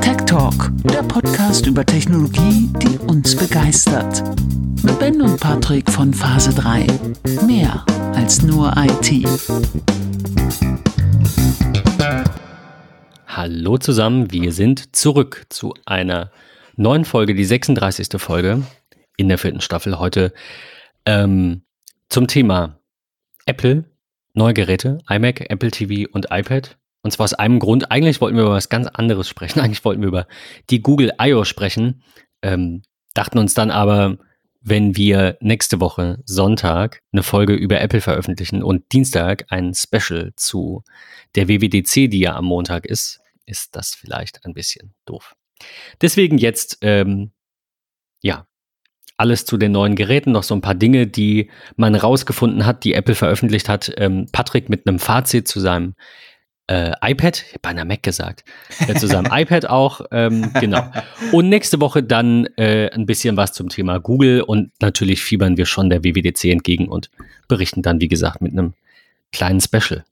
Tech Talk, der Podcast über Technologie, die uns begeistert. Mit Ben und Patrick von Phase 3. Mehr als nur IT. Hallo zusammen, wir sind zurück zu einer neuen Folge, die 36. Folge in der vierten Staffel. Heute ähm, zum Thema Apple, neue Geräte, iMac, Apple TV und iPad. Und zwar aus einem Grund. Eigentlich wollten wir über was ganz anderes sprechen. Eigentlich wollten wir über die Google I.O. sprechen. Ähm, dachten uns dann aber, wenn wir nächste Woche Sonntag eine Folge über Apple veröffentlichen und Dienstag ein Special zu der WWDC, die ja am Montag ist, ist das vielleicht ein bisschen doof. Deswegen jetzt, ähm, ja, alles zu den neuen Geräten, noch so ein paar Dinge, die man rausgefunden hat, die Apple veröffentlicht hat. Ähm, Patrick mit einem Fazit zu seinem äh, iPad, ich habe beinahe Mac gesagt, äh, zu seinem iPad auch, ähm, genau. Und nächste Woche dann äh, ein bisschen was zum Thema Google und natürlich fiebern wir schon der WWDC entgegen und berichten dann, wie gesagt, mit einem kleinen Special.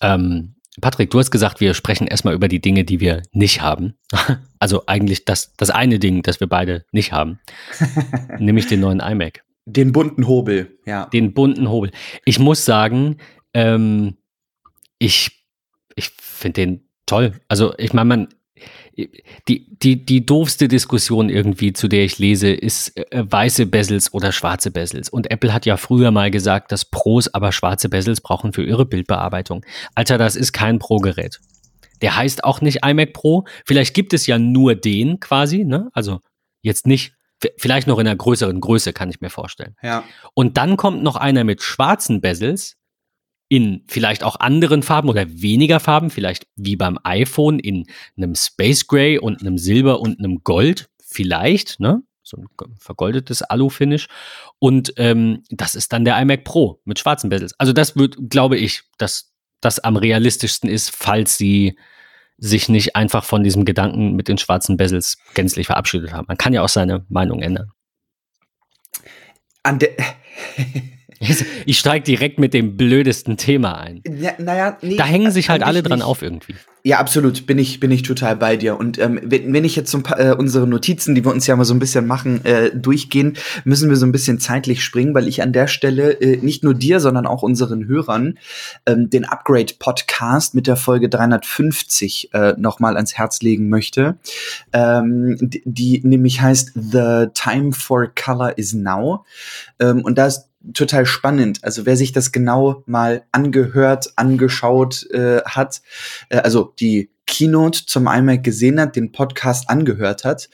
Ähm, Patrick, du hast gesagt, wir sprechen erstmal über die Dinge, die wir nicht haben. Also eigentlich das, das eine Ding, das wir beide nicht haben, nämlich den neuen iMac. Den bunten Hobel, ja. Den bunten Hobel. Ich muss sagen, ähm, ich, ich finde den toll. Also ich meine, man, die, die, die doofste Diskussion irgendwie, zu der ich lese, ist äh, weiße Bezels oder schwarze Bezels. Und Apple hat ja früher mal gesagt, dass Pros aber schwarze Bezels brauchen für ihre Bildbearbeitung. Alter, das ist kein Pro-Gerät. Der heißt auch nicht iMac Pro. Vielleicht gibt es ja nur den quasi, ne? Also jetzt nicht, vielleicht noch in einer größeren Größe, kann ich mir vorstellen. Ja. Und dann kommt noch einer mit schwarzen Bezels in vielleicht auch anderen Farben oder weniger Farben, vielleicht wie beim iPhone in einem Space Gray und einem Silber und einem Gold, vielleicht, ne? So ein vergoldetes Alu-Finish. Und ähm, das ist dann der iMac Pro mit schwarzen Bezels. Also das wird, glaube ich, dass das am realistischsten ist, falls sie sich nicht einfach von diesem Gedanken mit den schwarzen Bezels gänzlich verabschiedet haben. Man kann ja auch seine Meinung ändern. An der Ich steige direkt mit dem blödesten Thema ein. Ja, naja, nee, da hängen sich halt alle dran nicht. auf irgendwie. Ja, absolut, bin ich, bin ich total bei dir. Und ähm, wenn, wenn ich jetzt so ein paar, äh, unsere Notizen, die wir uns ja mal so ein bisschen machen, äh, durchgehen, müssen wir so ein bisschen zeitlich springen, weil ich an der Stelle äh, nicht nur dir, sondern auch unseren Hörern ähm, den Upgrade-Podcast mit der Folge 350 äh, nochmal ans Herz legen möchte. Ähm, die, die nämlich heißt The Time for Color is Now. Ähm, und da ist total spannend. Also wer sich das genau mal angehört, angeschaut äh, hat, äh, also die Keynote zum iMac gesehen hat, den Podcast angehört hat,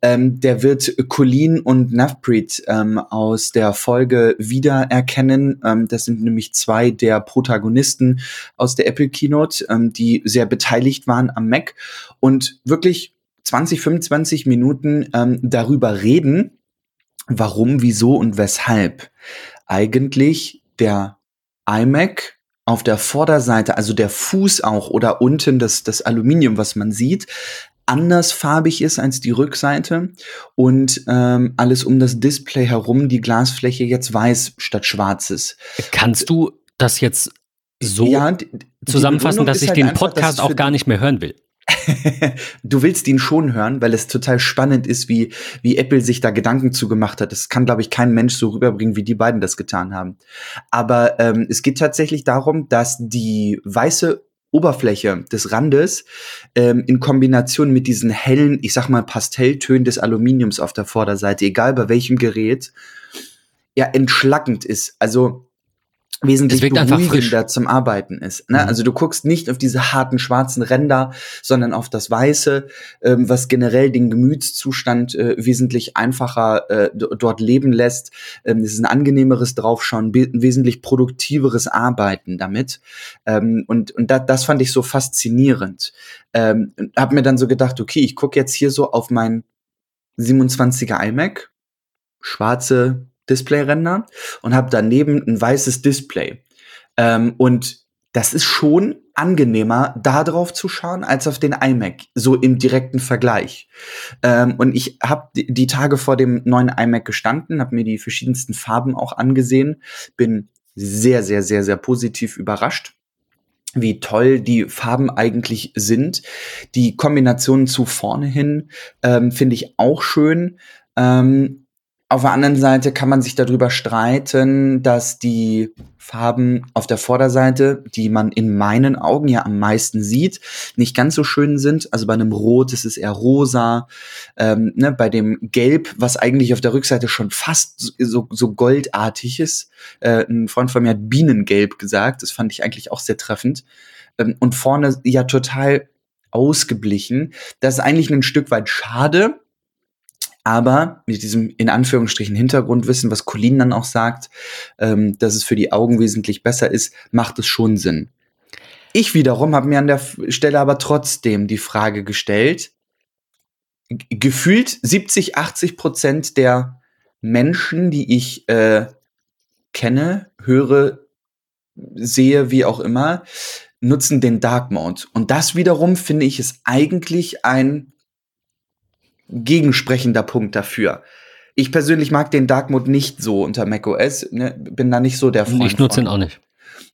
ähm, der wird Colleen und Navpreet ähm, aus der Folge wiedererkennen. Ähm, das sind nämlich zwei der Protagonisten aus der Apple Keynote, ähm, die sehr beteiligt waren am Mac und wirklich 20, 25 Minuten ähm, darüber reden, warum, wieso und weshalb eigentlich der iMac auf der Vorderseite, also der Fuß auch oder unten das, das Aluminium, was man sieht, andersfarbig ist als die Rückseite und ähm, alles um das Display herum die Glasfläche jetzt weiß statt schwarz ist. Kannst du das jetzt so ja, zusammenfassen, dass ich halt den Podcast auch gar nicht mehr hören will? Du willst ihn schon hören, weil es total spannend ist, wie, wie Apple sich da Gedanken zugemacht hat. Das kann, glaube ich, kein Mensch so rüberbringen, wie die beiden das getan haben. Aber ähm, es geht tatsächlich darum, dass die weiße Oberfläche des Randes ähm, in Kombination mit diesen hellen, ich sag mal, Pastelltönen des Aluminiums auf der Vorderseite, egal bei welchem Gerät, ja, entschlackend ist. Also wesentlich beruhigender zum Arbeiten ist. Ne? Mhm. Also du guckst nicht auf diese harten schwarzen Ränder, sondern auf das Weiße, ähm, was generell den Gemütszustand äh, wesentlich einfacher äh, dort leben lässt. Ähm, es ist ein angenehmeres Draufschauen, ein wesentlich produktiveres Arbeiten damit. Ähm, und und da, das fand ich so faszinierend. Ähm, hab mir dann so gedacht, okay, ich gucke jetzt hier so auf mein 27er iMac, schwarze Displayränder und habe daneben ein weißes Display. Ähm, und das ist schon angenehmer, da drauf zu schauen, als auf den iMac, so im direkten Vergleich. Ähm, und ich habe die Tage vor dem neuen iMac gestanden, habe mir die verschiedensten Farben auch angesehen, bin sehr, sehr, sehr, sehr positiv überrascht. wie toll die Farben eigentlich sind. Die Kombination zu vorne hin ähm, finde ich auch schön. Ähm, auf der anderen Seite kann man sich darüber streiten, dass die Farben auf der Vorderseite, die man in meinen Augen ja am meisten sieht, nicht ganz so schön sind. Also bei einem Rot ist es eher rosa. Ähm, ne, bei dem Gelb, was eigentlich auf der Rückseite schon fast so, so goldartig ist. Äh, ein Freund von mir hat Bienengelb gesagt. Das fand ich eigentlich auch sehr treffend. Ähm, und vorne ja total ausgeblichen. Das ist eigentlich ein Stück weit schade aber mit diesem in Anführungsstrichen Hintergrundwissen, was Colin dann auch sagt, ähm, dass es für die Augen wesentlich besser ist, macht es schon Sinn. Ich wiederum habe mir an der Stelle aber trotzdem die Frage gestellt, gefühlt 70, 80 Prozent der Menschen, die ich äh, kenne, höre, sehe, wie auch immer, nutzen den Dark Mode. Und das wiederum finde ich ist eigentlich ein gegensprechender Punkt dafür. Ich persönlich mag den Dark Mode nicht so unter macOS, ne, bin da nicht so der Freund Ich nutze ihn auch nicht.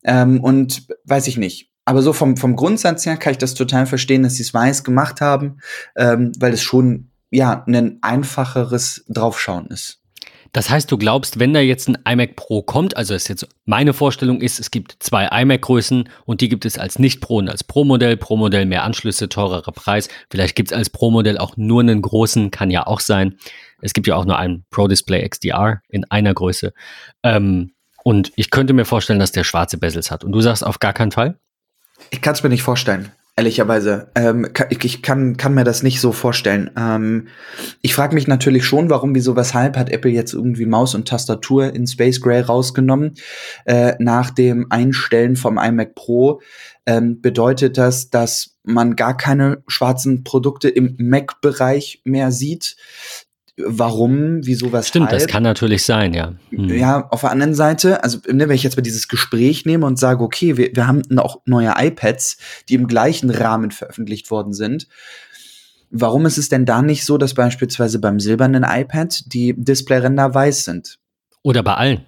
Ähm, und weiß ich nicht. Aber so vom, vom Grundsatz her kann ich das total verstehen, dass sie es weiß gemacht haben, ähm, weil es schon ja ein einfacheres Draufschauen ist. Das heißt, du glaubst, wenn da jetzt ein iMac Pro kommt, also ist jetzt meine Vorstellung ist, es gibt zwei iMac-Größen und die gibt es als Nicht-Pro und als Pro-Modell. Pro-Modell mehr Anschlüsse, teurerer Preis. Vielleicht gibt es als Pro-Modell auch nur einen großen, kann ja auch sein. Es gibt ja auch nur einen Pro Display XDR in einer Größe. Ähm, und ich könnte mir vorstellen, dass der schwarze Bezels hat. Und du sagst auf gar keinen Fall? Ich kann es mir nicht vorstellen ehrlicherweise. Ähm, ich kann, kann mir das nicht so vorstellen. Ähm, ich frage mich natürlich schon, warum, wieso, weshalb hat Apple jetzt irgendwie Maus und Tastatur in Space Gray rausgenommen. Äh, nach dem Einstellen vom iMac Pro ähm, bedeutet das, dass man gar keine schwarzen Produkte im Mac-Bereich mehr sieht warum, wieso, was Stimmt, das kann natürlich sein, ja. Hm. Ja, auf der anderen Seite, also ne, wenn ich jetzt mal dieses Gespräch nehme und sage, okay, wir, wir haben auch neue iPads, die im gleichen Rahmen veröffentlicht worden sind, warum ist es denn da nicht so, dass beispielsweise beim silbernen iPad die Displayränder weiß sind? Oder bei allen.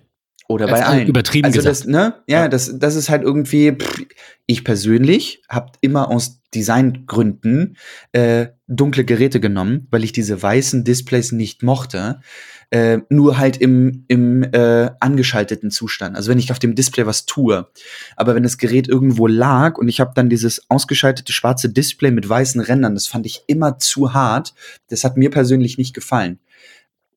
Oder bei allen. Übertrieben also gesagt. Das, ne? Ja, ja, Das, das ist halt irgendwie, pff, ich persönlich habe immer aus Designgründen äh, dunkle Geräte genommen, weil ich diese weißen Displays nicht mochte. Äh, nur halt im, im äh, angeschalteten Zustand. Also wenn ich auf dem Display was tue. Aber wenn das Gerät irgendwo lag und ich habe dann dieses ausgeschaltete schwarze Display mit weißen Rändern, das fand ich immer zu hart. Das hat mir persönlich nicht gefallen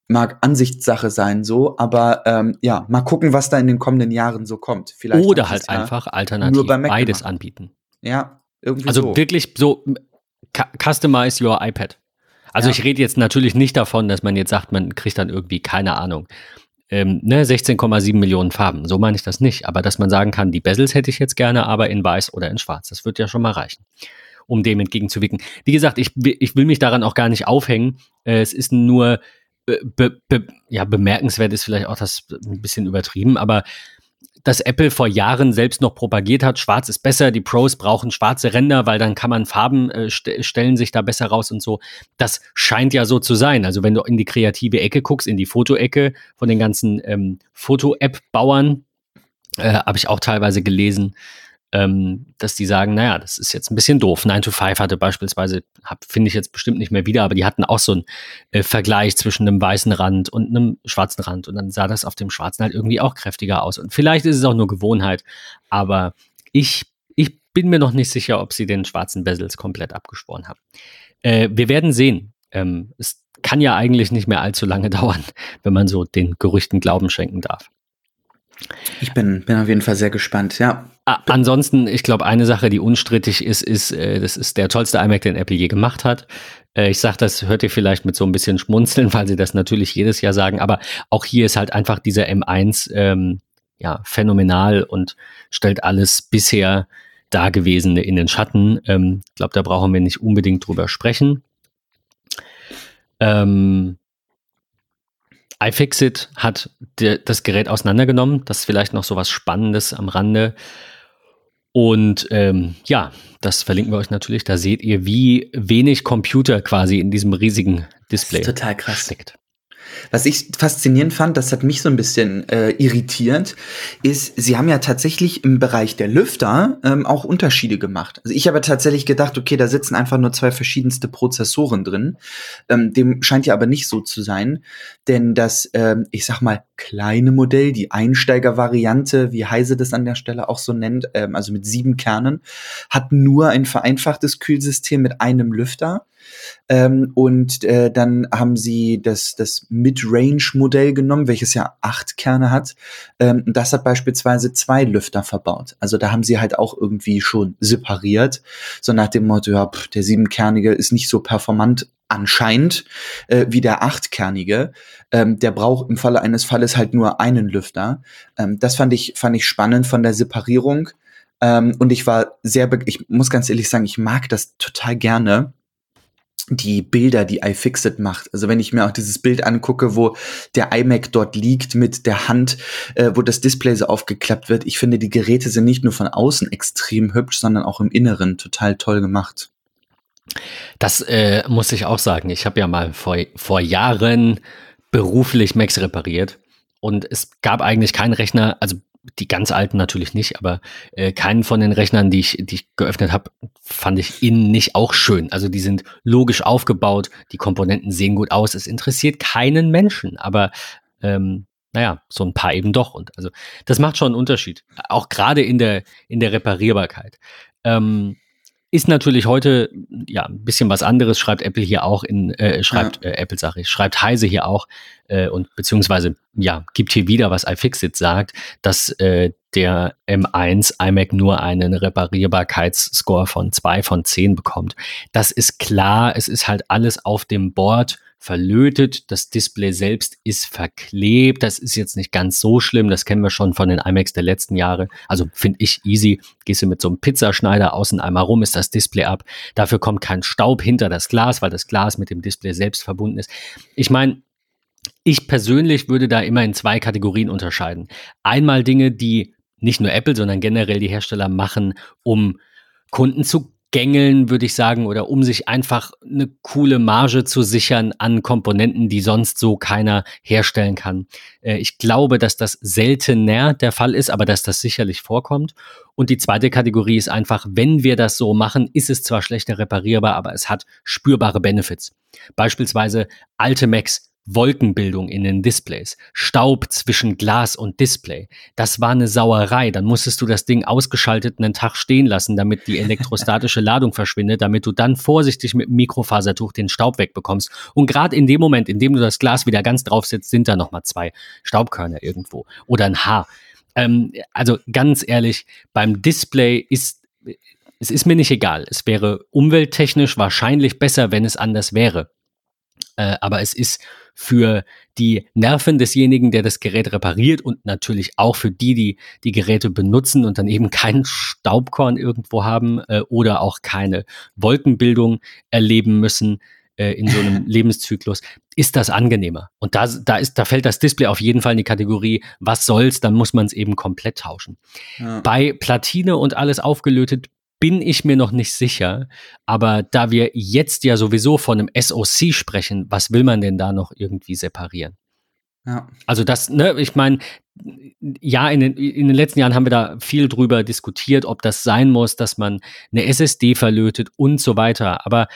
mag Ansichtssache sein, so, aber ähm, ja, mal gucken, was da in den kommenden Jahren so kommt. Vielleicht Oder halt einfach alternativ beides gemacht. anbieten. Ja, irgendwie Also so. wirklich so customize your iPad. Also ja. ich rede jetzt natürlich nicht davon, dass man jetzt sagt, man kriegt dann irgendwie, keine Ahnung, ähm, ne, 16,7 Millionen Farben. So meine ich das nicht. Aber dass man sagen kann, die Bezels hätte ich jetzt gerne, aber in weiß oder in schwarz. Das wird ja schon mal reichen, um dem entgegenzuwirken. Wie gesagt, ich, ich will mich daran auch gar nicht aufhängen. Äh, es ist nur be, be, ja, bemerkenswert ist vielleicht auch das ein bisschen übertrieben, aber dass Apple vor Jahren selbst noch propagiert hat, schwarz ist besser, die Pros brauchen schwarze Ränder, weil dann kann man Farben äh, st stellen sich da besser raus und so. Das scheint ja so zu sein. Also wenn du in die kreative Ecke guckst, in die Fotoecke von den ganzen ähm, Foto-App-Bauern, äh, habe ich auch teilweise gelesen, ähm, dass die sagen, naja, das ist jetzt ein bisschen doof. 9 to 5 hatte beispielsweise, finde ich jetzt bestimmt nicht mehr wieder, aber die hatten auch so einen äh, Vergleich zwischen einem weißen Rand und einem schwarzen Rand. Und dann sah das auf dem schwarzen halt irgendwie auch kräftiger aus. Und vielleicht ist es auch nur Gewohnheit, aber ich, ich bin mir noch nicht sicher, ob sie den schwarzen Bezels komplett abgeschworen haben. Äh, wir werden sehen. Ähm, es kann ja eigentlich nicht mehr allzu lange dauern, wenn man so den Gerüchten Glauben schenken darf. Ich bin, bin auf jeden Fall sehr gespannt, ja. Ansonsten, ich glaube, eine Sache, die unstrittig ist, ist, äh, das ist der tollste iMac, den Apple je gemacht hat. Äh, ich sage, das hört ihr vielleicht mit so ein bisschen Schmunzeln, weil sie das natürlich jedes Jahr sagen, aber auch hier ist halt einfach dieser M1 ähm, ja phänomenal und stellt alles bisher Dagewesene in den Schatten. Ähm, ich glaube, da brauchen wir nicht unbedingt drüber sprechen. Ähm, iFixit hat der, das Gerät auseinandergenommen. Das ist vielleicht noch so was Spannendes am Rande. Und ähm, ja, das verlinken wir euch natürlich. Da seht ihr, wie wenig Computer quasi in diesem riesigen Display total krass. steckt. Was ich faszinierend fand, das hat mich so ein bisschen äh, irritiert, ist, sie haben ja tatsächlich im Bereich der Lüfter ähm, auch Unterschiede gemacht. Also ich habe tatsächlich gedacht, okay, da sitzen einfach nur zwei verschiedenste Prozessoren drin. Ähm, dem scheint ja aber nicht so zu sein, denn das, ähm, ich sag mal, kleine Modell, die Einsteigervariante, wie Heise das an der Stelle auch so nennt, ähm, also mit sieben Kernen, hat nur ein vereinfachtes Kühlsystem mit einem Lüfter. Ähm, und äh, dann haben sie das, das Mid-Range-Modell genommen, welches ja acht Kerne hat. Ähm, das hat beispielsweise zwei Lüfter verbaut. Also da haben sie halt auch irgendwie schon separiert. So nach dem Motto, ja, pff, der siebenkernige ist nicht so performant anscheinend äh, wie der achtkernige. Ähm, der braucht im Falle eines Falles halt nur einen Lüfter. Ähm, das fand ich, fand ich spannend von der Separierung. Ähm, und ich war sehr, ich muss ganz ehrlich sagen, ich mag das total gerne die Bilder, die iFixit macht. Also wenn ich mir auch dieses Bild angucke, wo der iMac dort liegt mit der Hand, äh, wo das Display so aufgeklappt wird, ich finde, die Geräte sind nicht nur von außen extrem hübsch, sondern auch im Inneren total toll gemacht. Das äh, muss ich auch sagen. Ich habe ja mal vor, vor Jahren beruflich Macs repariert und es gab eigentlich keinen Rechner, also die ganz alten natürlich nicht, aber äh, keinen von den Rechnern, die ich, die ich geöffnet habe, fand ich innen nicht auch schön. Also die sind logisch aufgebaut, die Komponenten sehen gut aus, es interessiert keinen Menschen, aber ähm, naja, so ein paar eben doch. Und also das macht schon einen Unterschied. Auch gerade in der, in der Reparierbarkeit. Ähm, ist natürlich heute ja ein bisschen was anderes, schreibt Apple hier auch in, äh, schreibt ja. äh, Apple sage ich, schreibt Heise hier auch äh, und beziehungsweise ja, gibt hier wieder, was iFixit sagt, dass äh, der M1 iMac nur einen Reparierbarkeitsscore von zwei von zehn bekommt. Das ist klar, es ist halt alles auf dem Board verlötet, das Display selbst ist verklebt, das ist jetzt nicht ganz so schlimm, das kennen wir schon von den iMacs der letzten Jahre, also finde ich easy, gehst du mit so einem Pizzaschneider außen einmal rum, ist das Display ab, dafür kommt kein Staub hinter das Glas, weil das Glas mit dem Display selbst verbunden ist. Ich meine, ich persönlich würde da immer in zwei Kategorien unterscheiden. Einmal Dinge, die nicht nur Apple, sondern generell die Hersteller machen, um Kunden zu gängeln, würde ich sagen, oder um sich einfach eine coole Marge zu sichern an Komponenten, die sonst so keiner herstellen kann. Äh, ich glaube, dass das seltener der Fall ist, aber dass das sicherlich vorkommt. Und die zweite Kategorie ist einfach, wenn wir das so machen, ist es zwar schlechter reparierbar, aber es hat spürbare Benefits. Beispielsweise alte Macs Wolkenbildung in den Displays, Staub zwischen Glas und Display. Das war eine Sauerei. Dann musstest du das Ding ausgeschaltet einen Tag stehen lassen, damit die elektrostatische Ladung verschwindet, damit du dann vorsichtig mit dem Mikrofasertuch den Staub wegbekommst. Und gerade in dem Moment, in dem du das Glas wieder ganz drauf setzt, sind da nochmal zwei Staubkörner irgendwo oder ein Haar. Ähm, also ganz ehrlich, beim Display ist es ist mir nicht egal. Es wäre umwelttechnisch wahrscheinlich besser, wenn es anders wäre. Äh, aber es ist für die Nerven desjenigen, der das Gerät repariert und natürlich auch für die, die die Geräte benutzen und dann eben kein Staubkorn irgendwo haben äh, oder auch keine Wolkenbildung erleben müssen äh, in so einem Lebenszyklus, ist das angenehmer. Und da, da, ist, da fällt das Display auf jeden Fall in die Kategorie, was soll's, dann muss man es eben komplett tauschen. Ja. Bei Platine und alles aufgelötet bin ich mir noch nicht sicher. Aber da wir jetzt ja sowieso von einem SOC sprechen, was will man denn da noch irgendwie separieren? Ja. Also das, ne, ich meine, ja, in den, in den letzten Jahren haben wir da viel drüber diskutiert, ob das sein muss, dass man eine SSD verlötet und so weiter. Aber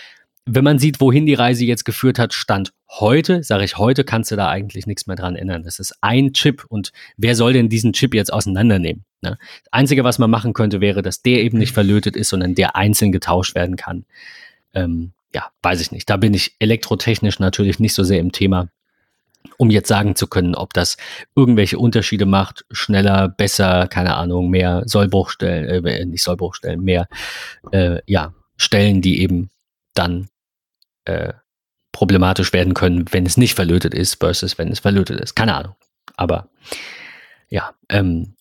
wenn man sieht, wohin die Reise jetzt geführt hat, Stand heute, sage ich heute, kannst du da eigentlich nichts mehr dran ändern. Das ist ein Chip und wer soll denn diesen Chip jetzt auseinandernehmen? Ne? Das Einzige, was man machen könnte, wäre, dass der eben nicht verlötet ist, sondern der einzeln getauscht werden kann. Ähm, ja, weiß ich nicht. Da bin ich elektrotechnisch natürlich nicht so sehr im Thema, um jetzt sagen zu können, ob das irgendwelche Unterschiede macht, schneller, besser, keine Ahnung, mehr Sollbruchstellen, äh, nicht Sollbruchstellen, mehr, äh, ja, Stellen, die eben dann äh, problematisch werden können, wenn es nicht verlötet ist, versus wenn es verlötet ist. Keine Ahnung. Aber ja, ähm,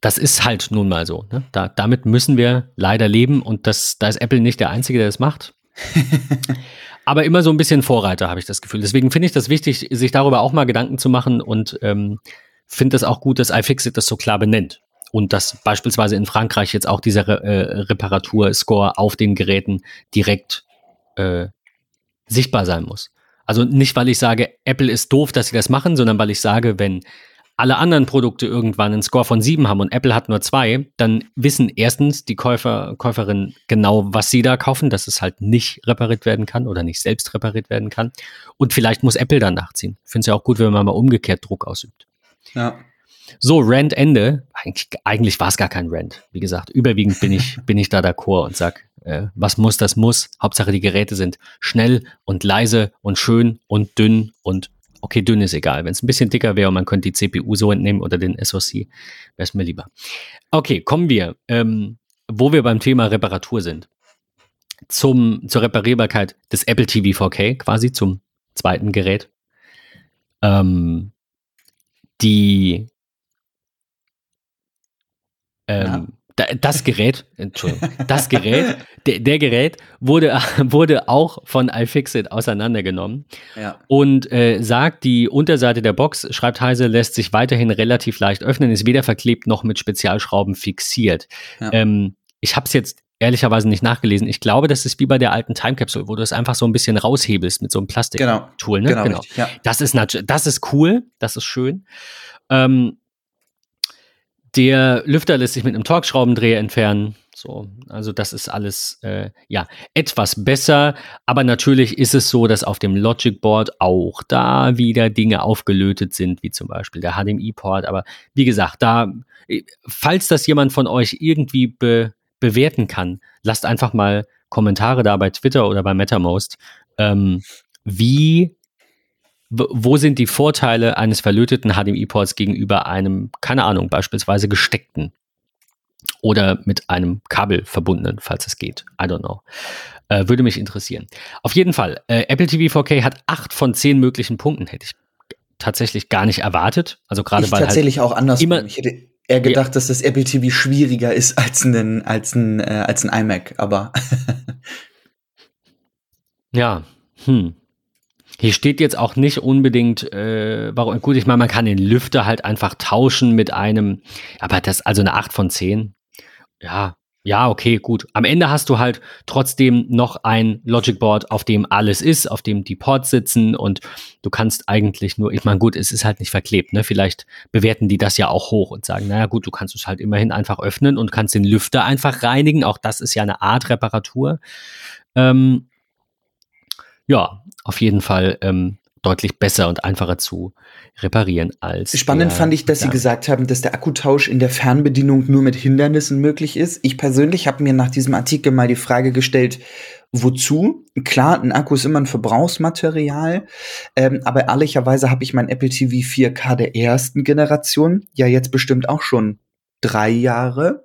das ist halt nun mal so. Ne? Da, damit müssen wir leider leben und das, da ist Apple nicht der Einzige, der das macht. Aber immer so ein bisschen Vorreiter, habe ich das Gefühl. Deswegen finde ich das wichtig, sich darüber auch mal Gedanken zu machen und ähm, finde es auch gut, dass iFixit das so klar benennt. Und dass beispielsweise in Frankreich jetzt auch dieser äh, Reparaturscore auf den Geräten direkt äh, sichtbar sein muss. Also nicht, weil ich sage, Apple ist doof, dass sie das machen, sondern weil ich sage, wenn alle anderen Produkte irgendwann einen Score von sieben haben und Apple hat nur zwei, dann wissen erstens die Käufer, Käuferinnen genau, was sie da kaufen, dass es halt nicht repariert werden kann oder nicht selbst repariert werden kann. Und vielleicht muss Apple dann nachziehen. Ich finde es ja auch gut, wenn man mal umgekehrt Druck ausübt. Ja. So, Rant Ende. Eigentlich, eigentlich war es gar kein Rant. Wie gesagt, überwiegend bin ich, bin ich da d'accord und sag, äh, was muss, das muss. Hauptsache die Geräte sind schnell und leise und schön und dünn und okay, dünn ist egal. Wenn es ein bisschen dicker wäre und man könnte die CPU so entnehmen oder den SoC, wäre es mir lieber. Okay, kommen wir, ähm, wo wir beim Thema Reparatur sind. Zum, zur Reparierbarkeit des Apple TV 4K, quasi zum zweiten Gerät. Ähm, die ähm, das Gerät, Entschuldigung, das Gerät, der, der, Gerät wurde, wurde auch von iFixit auseinandergenommen ja. und äh, sagt, die Unterseite der Box, schreibt Heise, lässt sich weiterhin relativ leicht öffnen, ist weder verklebt noch mit Spezialschrauben fixiert. Ja. Ähm, ich habe es jetzt ehrlicherweise nicht nachgelesen. Ich glaube, das ist wie bei der alten Time Capsule, wo du es einfach so ein bisschen raushebelst mit so einem Plastik-Tool. Genau, ne? genau, genau. Richtig, ja. das, ist das ist cool, das ist schön. Ähm, der Lüfter lässt sich mit einem Torx-Schraubendreher entfernen. So, also das ist alles äh, ja etwas besser, aber natürlich ist es so, dass auf dem Logic Board auch da wieder Dinge aufgelötet sind, wie zum Beispiel der HDMI-Port. Aber wie gesagt, da, falls das jemand von euch irgendwie be bewerten kann, lasst einfach mal Kommentare da bei Twitter oder bei MetaMost. Ähm, wie wo sind die Vorteile eines verlöteten HDMI-Ports gegenüber einem, keine Ahnung, beispielsweise gesteckten oder mit einem Kabel verbundenen, falls es geht. I don't know. Äh, würde mich interessieren. Auf jeden Fall, äh, Apple TV 4K hat acht von zehn möglichen Punkten, hätte ich tatsächlich gar nicht erwartet. Also gerade weil halt tatsächlich halt auch anders. Immer, ich hätte eher gedacht, ja. dass das Apple TV schwieriger ist als ein als ein äh, als ein iMac, aber ja, hm. Hier steht jetzt auch nicht unbedingt, äh, warum, gut, ich meine, man kann den Lüfter halt einfach tauschen mit einem, aber das, also eine 8 von 10. Ja, ja, okay, gut. Am Ende hast du halt trotzdem noch ein Logic Board, auf dem alles ist, auf dem die Ports sitzen und du kannst eigentlich nur, ich meine, gut, es ist halt nicht verklebt, ne? Vielleicht bewerten die das ja auch hoch und sagen, naja, gut, du kannst es halt immerhin einfach öffnen und kannst den Lüfter einfach reinigen. Auch das ist ja eine Art Reparatur. Ähm, ja, auf jeden Fall ähm, deutlich besser und einfacher zu reparieren als. Spannend fand ich, dass. Sie gesagt haben, dass der Akkutausch in der Fernbedienung nur mit Hindernissen möglich ist. Ich persönlich habe mir nach diesem Artikel mal die Frage gestellt, wozu? Klar, ein Akku ist immer ein Verbrauchsmaterial, ähm, aber ehrlicherweise habe ich mein Apple TV 4K der ersten Generation ja jetzt bestimmt auch schon drei Jahre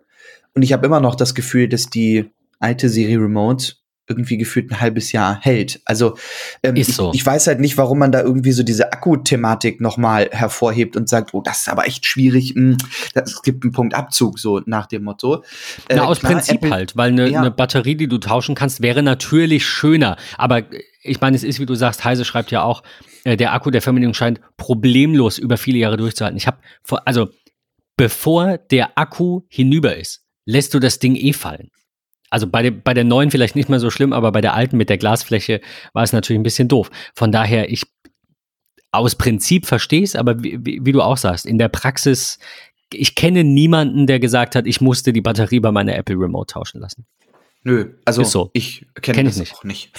und ich habe immer noch das Gefühl, dass die alte Serie Remote irgendwie gefühlt ein halbes Jahr hält. Also ähm, ist so. ich, ich weiß halt nicht, warum man da irgendwie so diese Akku-Thematik nochmal hervorhebt und sagt, oh, das ist aber echt schwierig, hm, es gibt einen Punkt Abzug, so nach dem Motto. Äh, Na, aus klar, Prinzip Apple, halt, weil eine ja. ne Batterie, die du tauschen kannst, wäre natürlich schöner. Aber ich meine, es ist, wie du sagst, Heise schreibt ja auch, äh, der Akku der Fernbedienung scheint problemlos über viele Jahre durchzuhalten. Ich habe, also bevor der Akku hinüber ist, lässt du das Ding eh fallen also bei, bei der neuen vielleicht nicht mehr so schlimm, aber bei der alten mit der Glasfläche war es natürlich ein bisschen doof. Von daher, ich aus Prinzip verstehe es, aber wie, wie, wie, du auch sagst, in der Praxis, ich kenne niemanden, der gesagt hat, ich musste die Batterie bei meiner Apple Remote tauschen lassen. Nö, also so. ich kenne Kenn das nicht. auch nicht.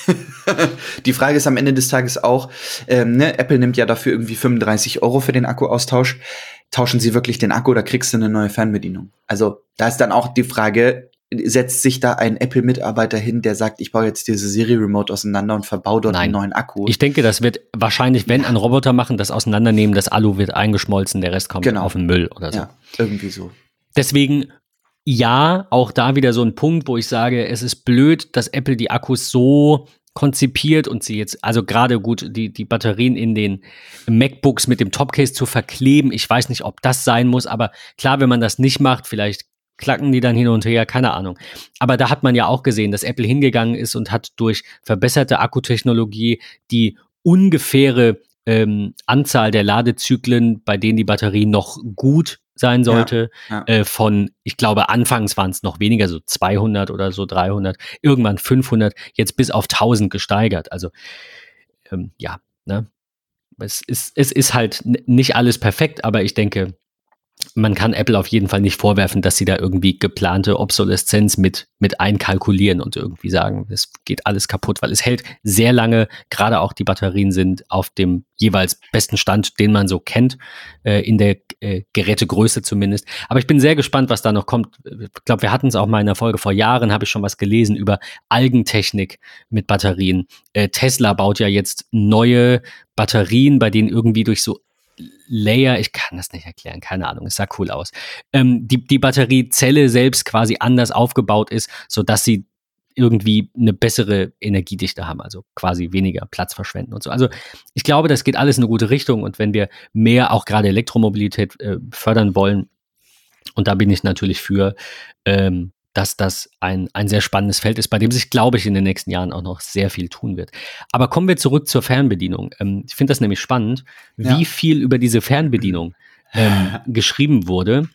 die Frage ist am Ende des Tages auch, ähm, ne, Apple nimmt ja dafür irgendwie 35 Euro für den Akkuaustausch. Tauschen sie wirklich den Akku oder kriegst du eine neue Fernbedienung? Also da ist dann auch die Frage, setzt sich da ein Apple-Mitarbeiter hin, der sagt, ich baue jetzt diese Serie Remote auseinander und verbaue dort Nein. einen neuen Akku. Ich denke, das wird wahrscheinlich, wenn ja. ein Roboter machen, das auseinandernehmen, das Alu wird eingeschmolzen, der Rest kommt genau. auf den Müll oder so. Ja, irgendwie so. Deswegen, ja, auch da wieder so ein Punkt, wo ich sage, es ist blöd, dass Apple die Akkus so konzipiert und sie jetzt, also gerade gut, die, die Batterien in den MacBooks mit dem Topcase zu verkleben. Ich weiß nicht, ob das sein muss, aber klar, wenn man das nicht macht, vielleicht klacken die dann hin und her, keine Ahnung. Aber da hat man ja auch gesehen, dass Apple hingegangen ist und hat durch verbesserte Akkutechnologie die ungefähre ähm, Anzahl der Ladezyklen, bei denen die Batterie noch gut sein sollte, ja, ja. Äh, von, ich glaube, anfangs waren es noch weniger, so 200 oder so 300, irgendwann 500, jetzt bis auf 1000 gesteigert. Also ähm, ja, ne? Es ist, es ist halt nicht alles perfekt, aber ich denke, man kann Apple auf jeden Fall nicht vorwerfen, dass sie da irgendwie geplante Obsoleszenz mit, mit einkalkulieren und irgendwie sagen, es geht alles kaputt, weil es hält sehr lange, gerade auch die Batterien sind auf dem jeweils besten Stand, den man so kennt, äh, in der äh, Gerätegröße zumindest. Aber ich bin sehr gespannt, was da noch kommt. Ich glaube, wir hatten es auch mal in der Folge vor Jahren, habe ich schon was gelesen über Algentechnik mit Batterien. Äh, Tesla baut ja jetzt neue Batterien, bei denen irgendwie durch so Layer, ich kann das nicht erklären, keine Ahnung, es sah cool aus. Ähm, die, die Batteriezelle selbst quasi anders aufgebaut ist, sodass sie irgendwie eine bessere Energiedichte haben, also quasi weniger Platz verschwenden und so. Also ich glaube, das geht alles in eine gute Richtung und wenn wir mehr auch gerade Elektromobilität äh, fördern wollen, und da bin ich natürlich für, ähm, dass das ein, ein sehr spannendes Feld ist, bei dem sich, glaube ich, in den nächsten Jahren auch noch sehr viel tun wird. Aber kommen wir zurück zur Fernbedienung. Ähm, ich finde das nämlich spannend, ja. wie viel über diese Fernbedienung ähm, geschrieben wurde.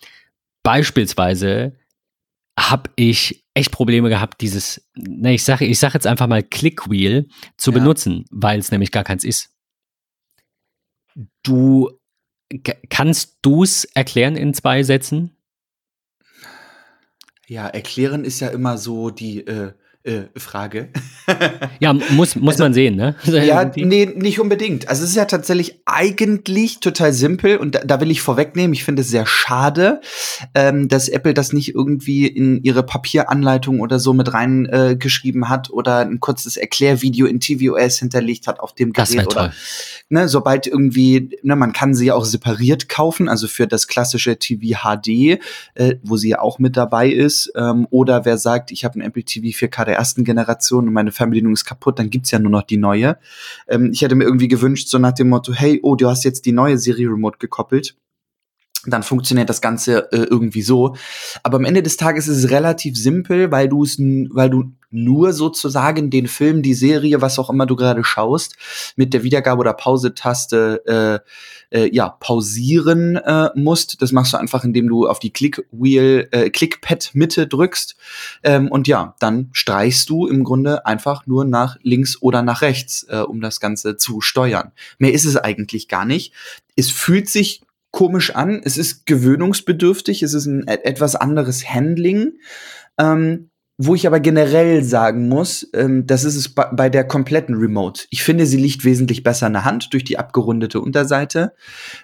Beispielsweise habe ich echt Probleme gehabt, dieses, ne, ich sage ich sag jetzt einfach mal Clickwheel zu ja. benutzen, weil es nämlich gar keins ist. Du kannst du es erklären in zwei Sätzen? Ja, erklären ist ja immer so die äh, äh, Frage. ja, muss, muss also, man sehen, ne? ja, nee, nicht unbedingt. Also es ist ja tatsächlich eigentlich total simpel und da, da will ich vorwegnehmen, ich finde es sehr schade, ähm, dass Apple das nicht irgendwie in ihre Papieranleitung oder so mit reingeschrieben äh, hat oder ein kurzes Erklärvideo in tvOS hinterlegt hat auf dem Gerät. Das oder toll. Ne, sobald irgendwie, ne, man kann sie ja auch separiert kaufen, also für das klassische TV HD, äh, wo sie ja auch mit dabei ist, ähm, oder wer sagt, ich habe ein Apple TV 4K der ersten Generation und meine Fernbedienung ist kaputt, dann gibt's ja nur noch die neue. Ähm, ich hätte mir irgendwie gewünscht, so nach dem Motto, hey, oh, du hast jetzt die neue Serie Remote gekoppelt dann funktioniert das Ganze äh, irgendwie so. Aber am Ende des Tages ist es relativ simpel, weil du es, weil du nur sozusagen den Film, die Serie, was auch immer du gerade schaust, mit der Wiedergabe oder Pause-Taste äh, äh, ja pausieren äh, musst. Das machst du einfach, indem du auf die Click-Wheel, äh, Clickpad-Mitte drückst ähm, und ja, dann streichst du im Grunde einfach nur nach links oder nach rechts, äh, um das Ganze zu steuern. Mehr ist es eigentlich gar nicht. Es fühlt sich komisch an. Es ist gewöhnungsbedürftig. Es ist ein etwas anderes Handling. Ähm, wo ich aber generell sagen muss, ähm, das ist es bei, bei der kompletten Remote. Ich finde, sie liegt wesentlich besser in der Hand durch die abgerundete Unterseite.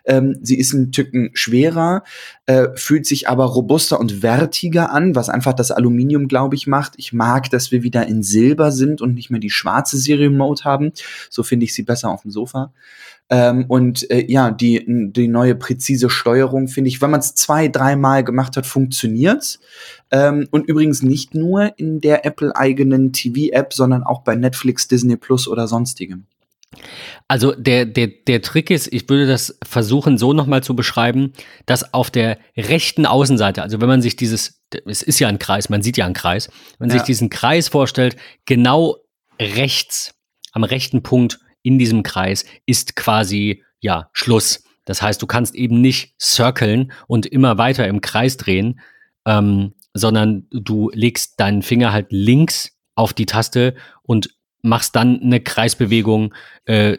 Ähm, sie ist ein Tücken schwerer, äh, fühlt sich aber robuster und wertiger an, was einfach das Aluminium, glaube ich, macht. Ich mag, dass wir wieder in Silber sind und nicht mehr die schwarze Serie Remote haben. So finde ich sie besser auf dem Sofa. Ähm, und äh, ja, die, die neue präzise Steuerung, finde ich, wenn man es zwei, dreimal gemacht hat, funktioniert's. Ähm, und übrigens nicht nur in der Apple-eigenen TV-App, sondern auch bei Netflix, Disney Plus oder sonstigem. Also der, der, der Trick ist, ich würde das versuchen so nochmal zu beschreiben, dass auf der rechten Außenseite, also wenn man sich dieses, es ist ja ein Kreis, man sieht ja einen Kreis, wenn man ja. sich diesen Kreis vorstellt, genau rechts, am rechten Punkt in diesem Kreis ist quasi, ja, Schluss. Das heißt, du kannst eben nicht circlen und immer weiter im Kreis drehen, ähm, sondern du legst deinen Finger halt links auf die Taste und machst dann eine Kreisbewegung, äh,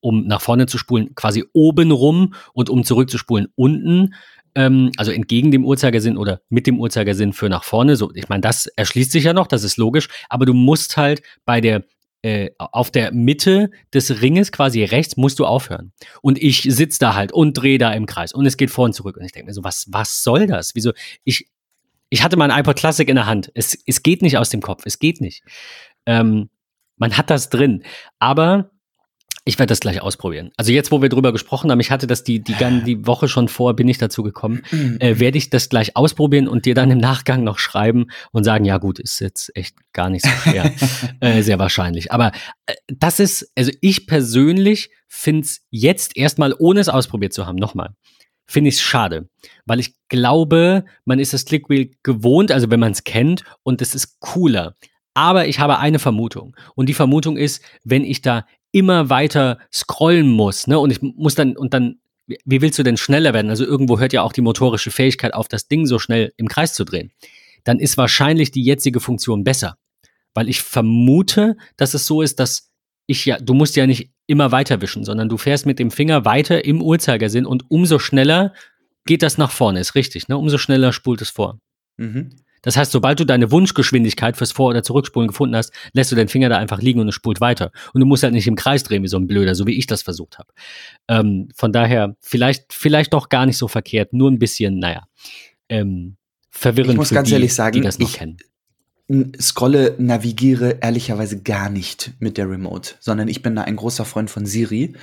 um nach vorne zu spulen, quasi oben rum und um zurückzuspulen unten. Ähm, also entgegen dem Uhrzeigersinn oder mit dem Uhrzeigersinn für nach vorne. So, ich meine, das erschließt sich ja noch, das ist logisch, aber du musst halt bei der äh, auf der Mitte des Ringes, quasi rechts, musst du aufhören. Und ich sitze da halt und drehe da im Kreis und es geht vor und zurück. Und ich denke mir so, was, was soll das? Wieso? Ich, ich hatte mein iPod Classic in der Hand. Es, es geht nicht aus dem Kopf. Es geht nicht. Ähm, man hat das drin. Aber ich werde das gleich ausprobieren. Also jetzt, wo wir drüber gesprochen haben, ich hatte das die, die, die Woche schon vor, bin ich dazu gekommen, mhm. äh, werde ich das gleich ausprobieren und dir dann im Nachgang noch schreiben und sagen, ja gut, ist jetzt echt gar nicht so schwer. äh, sehr wahrscheinlich. Aber äh, das ist, also ich persönlich finde es jetzt erstmal, ohne es ausprobiert zu haben, nochmal, finde ich es schade. Weil ich glaube, man ist das Clickwheel gewohnt, also wenn man es kennt und es ist cooler. Aber ich habe eine Vermutung. Und die Vermutung ist, wenn ich da immer weiter scrollen muss, ne? Und ich muss dann, und dann, wie willst du denn schneller werden? Also irgendwo hört ja auch die motorische Fähigkeit auf, das Ding so schnell im Kreis zu drehen. Dann ist wahrscheinlich die jetzige Funktion besser. Weil ich vermute, dass es so ist, dass ich ja, du musst ja nicht immer weiter wischen, sondern du fährst mit dem Finger weiter im Uhrzeigersinn und umso schneller geht das nach vorne, ist richtig, ne? Umso schneller spult es vor. Mhm. Das heißt, sobald du deine Wunschgeschwindigkeit fürs Vor- oder Zurückspulen gefunden hast, lässt du den Finger da einfach liegen und es spult weiter. Und du musst halt nicht im Kreis drehen wie so ein Blöder, so wie ich das versucht habe. Ähm, von daher, vielleicht, vielleicht doch gar nicht so verkehrt, nur ein bisschen, naja, ähm, verwirrend ich muss für ganz die, ehrlich sagen, die das noch ich, kennen scrolle, navigiere ehrlicherweise gar nicht mit der Remote, sondern ich bin da ein großer Freund von Siri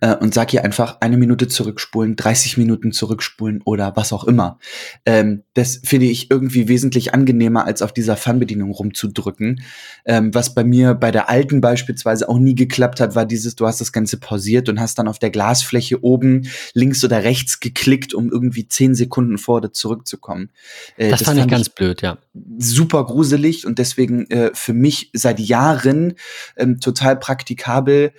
äh, und sag ihr einfach eine Minute zurückspulen, 30 Minuten zurückspulen oder was auch immer. Ähm, das finde ich irgendwie wesentlich angenehmer, als auf dieser Fernbedienung rumzudrücken. Ähm, was bei mir bei der alten beispielsweise auch nie geklappt hat, war dieses, du hast das Ganze pausiert und hast dann auf der Glasfläche oben links oder rechts geklickt, um irgendwie 10 Sekunden vor oder zurückzukommen. Äh, das, das, fand ich ganz blöd, ja. Super gruselig ermöglicht und deswegen äh, für mich seit Jahren ähm, total praktikabel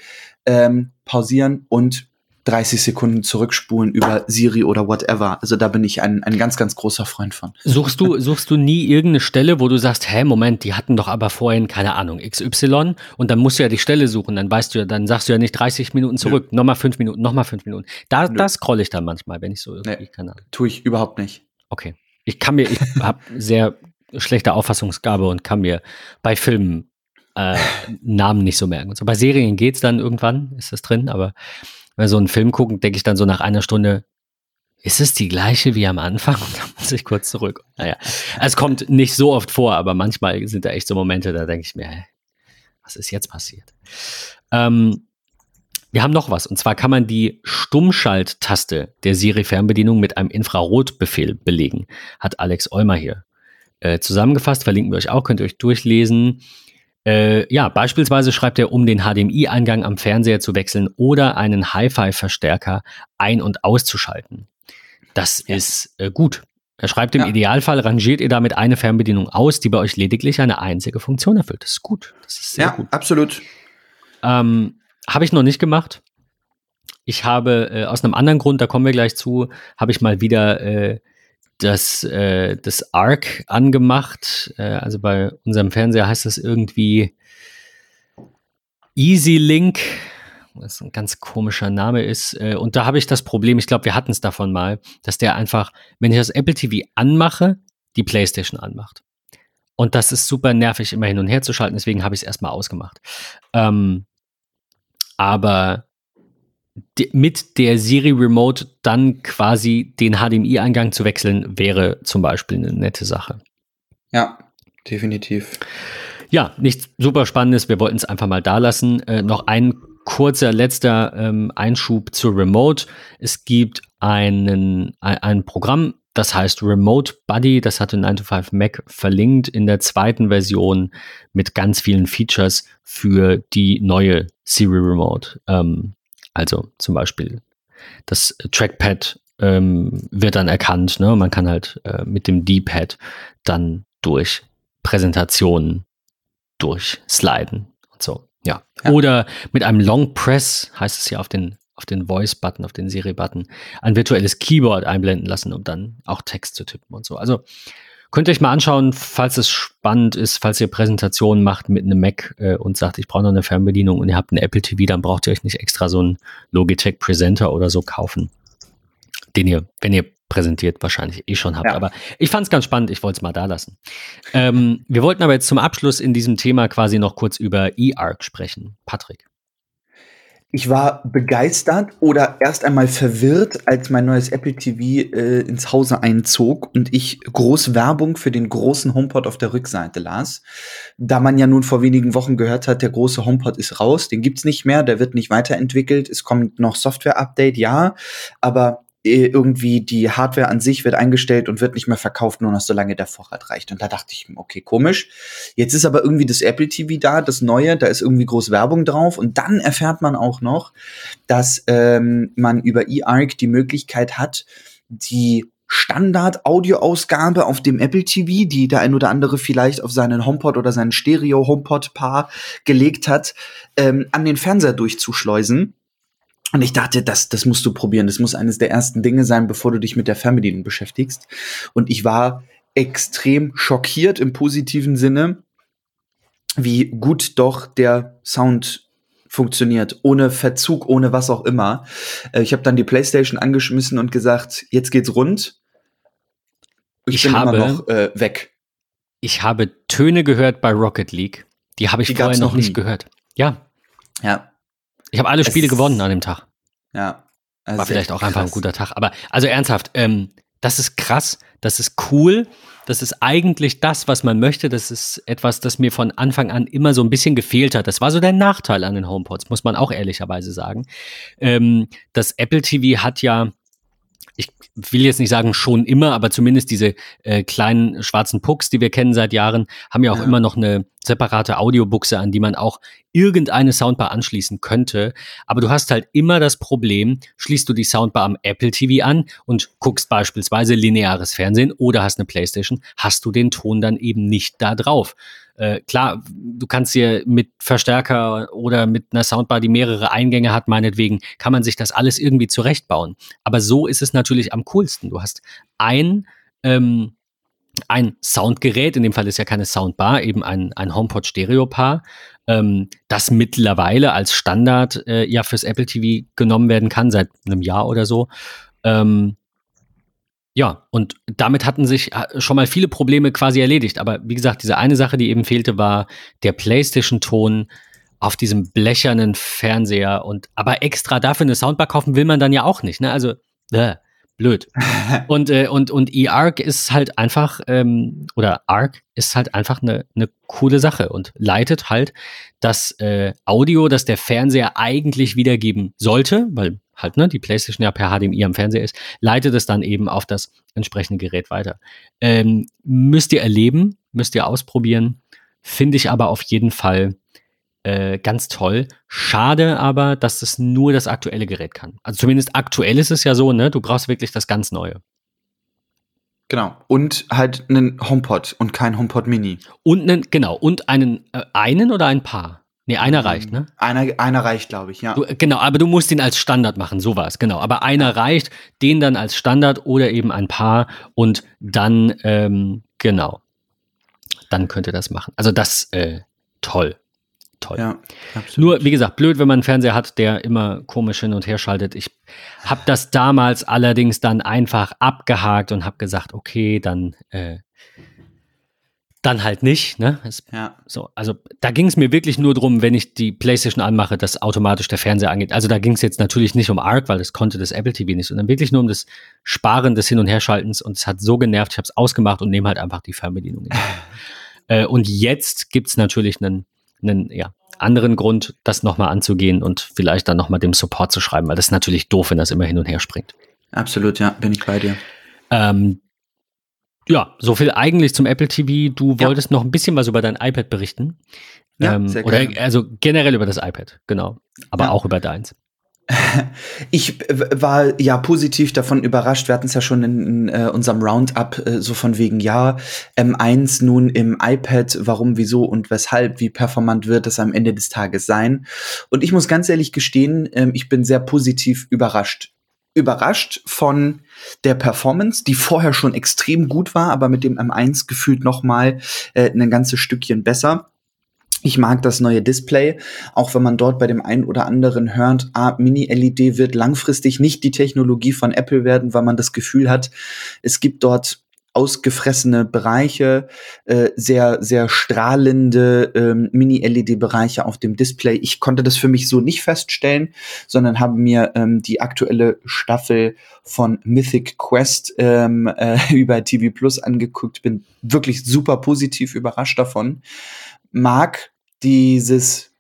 ähm, pausieren und 30 Sekunden zurückspulen über Siri oder whatever. Also da bin ich ein, ein ganz, ganz großer Freund von. Suchst du, suchst du nie irgendeine Stelle, wo du sagst, hä, Moment, die hatten doch aber vorhin, keine Ahnung, XY und dann musst du ja die Stelle suchen, dann weißt du ja, dann sagst du ja nicht 30 Minuten zurück, nochmal fünf Minuten, nochmal fünf Minuten. Da, da scroll ich dann manchmal, wenn ich so irgendwie, nee, keine Ahnung. Tue ich überhaupt nicht. Okay. Ich kann mir, ich habe sehr schlechte Auffassungsgabe und kann mir bei Filmen äh, Namen nicht so merken. Und so bei Serien geht es dann irgendwann, ist das drin, aber wenn wir so einen Film gucken, denke ich dann so nach einer Stunde, ist es die gleiche wie am Anfang? Und dann muss ich kurz zurück. Naja, es kommt nicht so oft vor, aber manchmal sind da echt so Momente, da denke ich mir, hä, was ist jetzt passiert? Ähm, wir haben noch was, und zwar kann man die Stummschalttaste der Siri-Fernbedienung mit einem Infrarotbefehl belegen, hat Alex Eumer hier äh, zusammengefasst, verlinken wir euch auch, könnt ihr euch durchlesen. Äh, ja, beispielsweise schreibt er, um den HDMI-Eingang am Fernseher zu wechseln oder einen Hi-Fi-Verstärker ein- und auszuschalten. Das ja. ist äh, gut. Er schreibt, im ja. Idealfall rangiert ihr damit eine Fernbedienung aus, die bei euch lediglich eine einzige Funktion erfüllt. Das ist gut. Das ist sehr ja, gut. absolut. Ähm, habe ich noch nicht gemacht. Ich habe äh, aus einem anderen Grund, da kommen wir gleich zu, habe ich mal wieder äh, das, äh, das ARC angemacht. Äh, also bei unserem Fernseher heißt das irgendwie Easy Link, was ein ganz komischer Name ist. Äh, und da habe ich das Problem, ich glaube, wir hatten es davon mal, dass der einfach, wenn ich das Apple TV anmache, die PlayStation anmacht. Und das ist super nervig, immer hin und her zu schalten, deswegen habe ich es erstmal ausgemacht. Ähm, aber mit der Siri Remote dann quasi den HDMI-Eingang zu wechseln, wäre zum Beispiel eine nette Sache. Ja, definitiv. Ja, nichts super Spannendes. Wir wollten es einfach mal da lassen. Äh, noch ein kurzer letzter ähm, Einschub zur Remote. Es gibt einen, ein, ein Programm, das heißt Remote Buddy. Das hatte 9 to 5 Mac verlinkt in der zweiten Version mit ganz vielen Features für die neue Siri Remote. Ähm, also zum Beispiel das Trackpad ähm, wird dann erkannt. Ne? Man kann halt äh, mit dem D-Pad dann durch Präsentationen durchsliden und so. Ja. ja. Oder mit einem Long Press, heißt es ja auf den, auf den Voice-Button, auf den Siri-Button, ein virtuelles Keyboard einblenden lassen, um dann auch Text zu tippen und so. Also Könnt ihr euch mal anschauen, falls es spannend ist, falls ihr Präsentationen macht mit einem Mac äh, und sagt, ich brauche noch eine Fernbedienung und ihr habt eine Apple TV, dann braucht ihr euch nicht extra so einen Logitech Presenter oder so kaufen, den ihr, wenn ihr präsentiert, wahrscheinlich eh schon habt. Ja. Aber ich fand es ganz spannend, ich wollte es mal da lassen. Ähm, wir wollten aber jetzt zum Abschluss in diesem Thema quasi noch kurz über eARC sprechen. Patrick. Ich war begeistert oder erst einmal verwirrt, als mein neues Apple TV äh, ins Hause einzog und ich groß Werbung für den großen HomePod auf der Rückseite las. Da man ja nun vor wenigen Wochen gehört hat, der große HomePod ist raus, den gibt's nicht mehr, der wird nicht weiterentwickelt. Es kommt noch Software-Update, ja, aber irgendwie die Hardware an sich wird eingestellt und wird nicht mehr verkauft, nur noch solange der Vorrat reicht. Und da dachte ich, okay, komisch. Jetzt ist aber irgendwie das Apple TV da, das neue, da ist irgendwie groß Werbung drauf. Und dann erfährt man auch noch, dass ähm, man über eARC die Möglichkeit hat, die Standard-Audioausgabe auf dem Apple TV, die der ein oder andere vielleicht auf seinen HomePod oder seinen Stereo-HomePod-Paar gelegt hat, ähm, an den Fernseher durchzuschleusen und ich dachte, das, das musst du probieren. Das muss eines der ersten Dinge sein, bevor du dich mit der Fernbedienung beschäftigst. Und ich war extrem schockiert im positiven Sinne, wie gut doch der Sound funktioniert, ohne Verzug, ohne was auch immer. Äh, ich habe dann die PlayStation angeschmissen und gesagt, jetzt geht's rund. Ich, Ich bin habe- immer noch äh, weg. Ich habe Töne gehört bei Rocket League. Die habe ich Die vorher noch noch nicht nie. gehört. Ja, Ja, ich habe alle Es- Spiele gewonnen an dem Tag. ja. Also War vielleicht auch einfach ein krass. guter Tag. Aber also ernsthaft, ähm, das ist krass, das ist cool, das ist eigentlich das, was man möchte. Das ist etwas, das mir von Anfang an immer so ein bisschen gefehlt hat. Das war so der Nachteil an den HomePods, muss man auch ehrlicherweise sagen. Ähm, das Apple TV hat ja, ich will jetzt nicht sagen schon immer, aber zumindest diese äh, kleinen schwarzen Pucks, die wir kennen seit Jahren, haben ja auch Ja. immer noch eine separate Audiobuchse, an die man auch irgendeine Soundbar anschließen könnte. Aber du hast halt immer das Problem, schließt du die Soundbar am Apple TV an und guckst beispielsweise lineares Fernsehen oder hast eine Playstation, hast du den Ton dann eben nicht da drauf. Äh, klar, du kannst dir mit Verstärker oder mit einer Soundbar, die mehrere Eingänge hat, meinetwegen, kann man sich das alles irgendwie zurechtbauen. Aber so ist es natürlich am coolsten. Du hast ein, ähm, ein Soundgerät, in dem Fall ist ja keine Soundbar, eben ein, ein HomePod Stereo-Paar, ähm, das mittlerweile als Standard äh, ja fürs Apple TV genommen werden kann, seit einem Jahr oder so. Ähm, ja, und damit hatten sich äh, schon mal viele Probleme quasi erledigt. Aber wie gesagt, diese eine Sache, die eben fehlte, war der PlayStation-Ton auf diesem blechernen Fernseher. Und aber extra dafür eine Soundbar kaufen will man dann ja auch nicht. Ne? Also, äh, blöd. Und, äh, und, und eARC ist halt einfach, ähm, oder ARC ist halt einfach eine, eine coole Sache und leitet halt das äh, Audio, das der Fernseher eigentlich wiedergeben sollte, weil halt ne, die PlayStation ja per HDMI am Fernseher ist, leitet es dann eben auf das entsprechende Gerät weiter. Ähm, müsst ihr erleben, müsst ihr ausprobieren, finde ich aber auf jeden Fall äh, ganz toll. Schade aber, dass es nur das aktuelle Gerät kann. Also zumindest aktuell ist es ja so, ne? Du brauchst wirklich das ganz Neue. Genau. Und halt einen HomePod und kein HomePod Mini. Und einen, genau, und einen, äh, einen oder ein Paar? Nee, einer reicht, ne? Einer, einer reicht, glaube ich, ja. Du, genau, aber du musst ihn als Standard machen, so war es, genau. Aber einer reicht, den dann als Standard oder eben ein Paar und dann, ähm, genau, dann könnt ihr das machen. Also das, äh, toll, toll. ja. Nur, wie gesagt, blöd, wenn man einen Fernseher hat, der immer komisch hin und her schaltet. Ich habe das damals allerdings dann einfach abgehakt und habe gesagt, okay, dann, äh, dann halt nicht. Ne? Es ja. so, also da ging es mir wirklich nur drum, wenn ich die PlayStation anmache, dass automatisch der Fernseher angeht. Also da ging es jetzt natürlich nicht um Arc, weil das konnte das Apple TV nicht, sondern wirklich nur um das Sparen des Hin- und Herschaltens und es hat so genervt, ich habe es ausgemacht und nehme halt einfach die Fernbedienung. in äh, und jetzt gibt es natürlich einen, einen ja, anderen Grund, das nochmal anzugehen und vielleicht dann nochmal dem Support zu schreiben, weil das ist natürlich doof, wenn das immer hin und her springt. Absolut, ja, bin ich bei dir. Ähm, ja, so viel eigentlich zum Apple TV. Du Ja. wolltest noch ein bisschen was über dein iPad berichten. Ja, ähm, sehr oder gerne. also generell über das iPad, genau. Aber Ja. auch über deins. Ich war ja positiv davon überrascht. Wir hatten es ja schon in, in äh, unserem Roundup äh, so von wegen, ja, M1 nun im iPad, warum, wieso und weshalb, wie performant wird es am Ende des Tages sein. Und ich muss ganz ehrlich gestehen, ähm, ich bin sehr positiv überrascht. Überrascht von der Performance, die vorher schon extrem gut war, aber mit dem M1 gefühlt noch mal äh, ein ganzes Stückchen besser. Ich mag das neue Display, auch wenn man dort bei dem einen oder anderen hört, ah, Mini-LED wird langfristig nicht die Technologie von Apple werden, weil man das Gefühl hat, es gibt dort ausgefressene Bereiche, äh, sehr, sehr strahlende ähm, Mini-LED-Bereiche auf dem Display. Ich konnte das für mich so nicht feststellen, sondern habe mir ähm, die aktuelle Staffel von Mythic Quest ähm, äh, über TV Plus angeguckt, bin wirklich super positiv überrascht davon mag dieses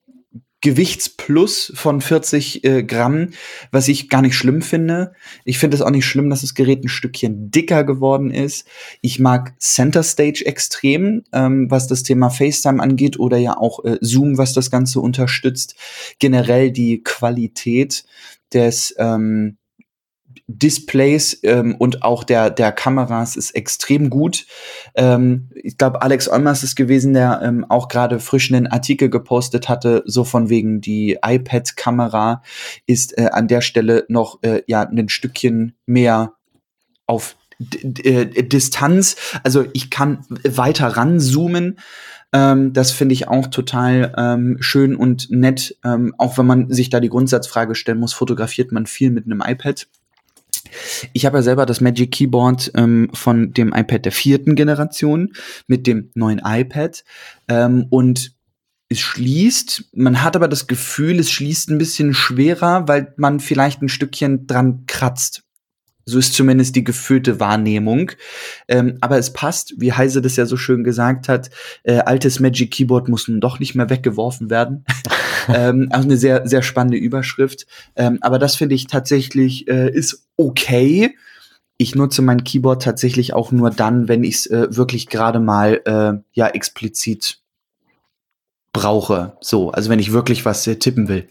Gewichtsplus von 40 äh, Gramm, was ich gar nicht schlimm finde. Ich finde es auch nicht schlimm, dass das Gerät ein Stückchen dicker geworden ist. Ich mag Center Stage extrem, ähm, was das Thema FaceTime angeht oder ja auch äh, Zoom, was das Ganze unterstützt. Generell die Qualität des ähm, Displays ähm, und auch der, der Kameras ist extrem gut. Ähm, ich glaube, Alex Olmers ist gewesen, der ähm, auch gerade frisch einen Artikel gepostet hatte, so von wegen die iPad-Kamera ist äh, an der Stelle noch äh, ja ein Stückchen mehr auf äh, Distanz. Also ich kann weiter ranzoomen. Ähm, das finde ich auch total ähm, schön und nett. Ähm, auch wenn man sich da die Grundsatzfrage stellen muss, fotografiert man viel mit einem iPad? Ich habe ja selber das Magic Keyboard ähm, von dem iPad der vierten Generation mit dem neuen iPad ähm, und es schließt, man hat aber das Gefühl, es schließt ein bisschen schwerer, weil man vielleicht ein Stückchen dran kratzt. So ist zumindest die gefühlte Wahrnehmung. Ähm, aber es passt, wie Heise das ja so schön gesagt hat, äh, altes Magic Keyboard muss nun doch nicht mehr weggeworfen werden. ähm, also eine sehr, sehr spannende Überschrift. Ähm, aber das finde ich tatsächlich äh, ist okay. Ich nutze mein Keyboard tatsächlich auch nur dann, wenn ich es äh, wirklich gerade mal äh, ja explizit brauche. So, also wenn ich wirklich was äh, tippen will.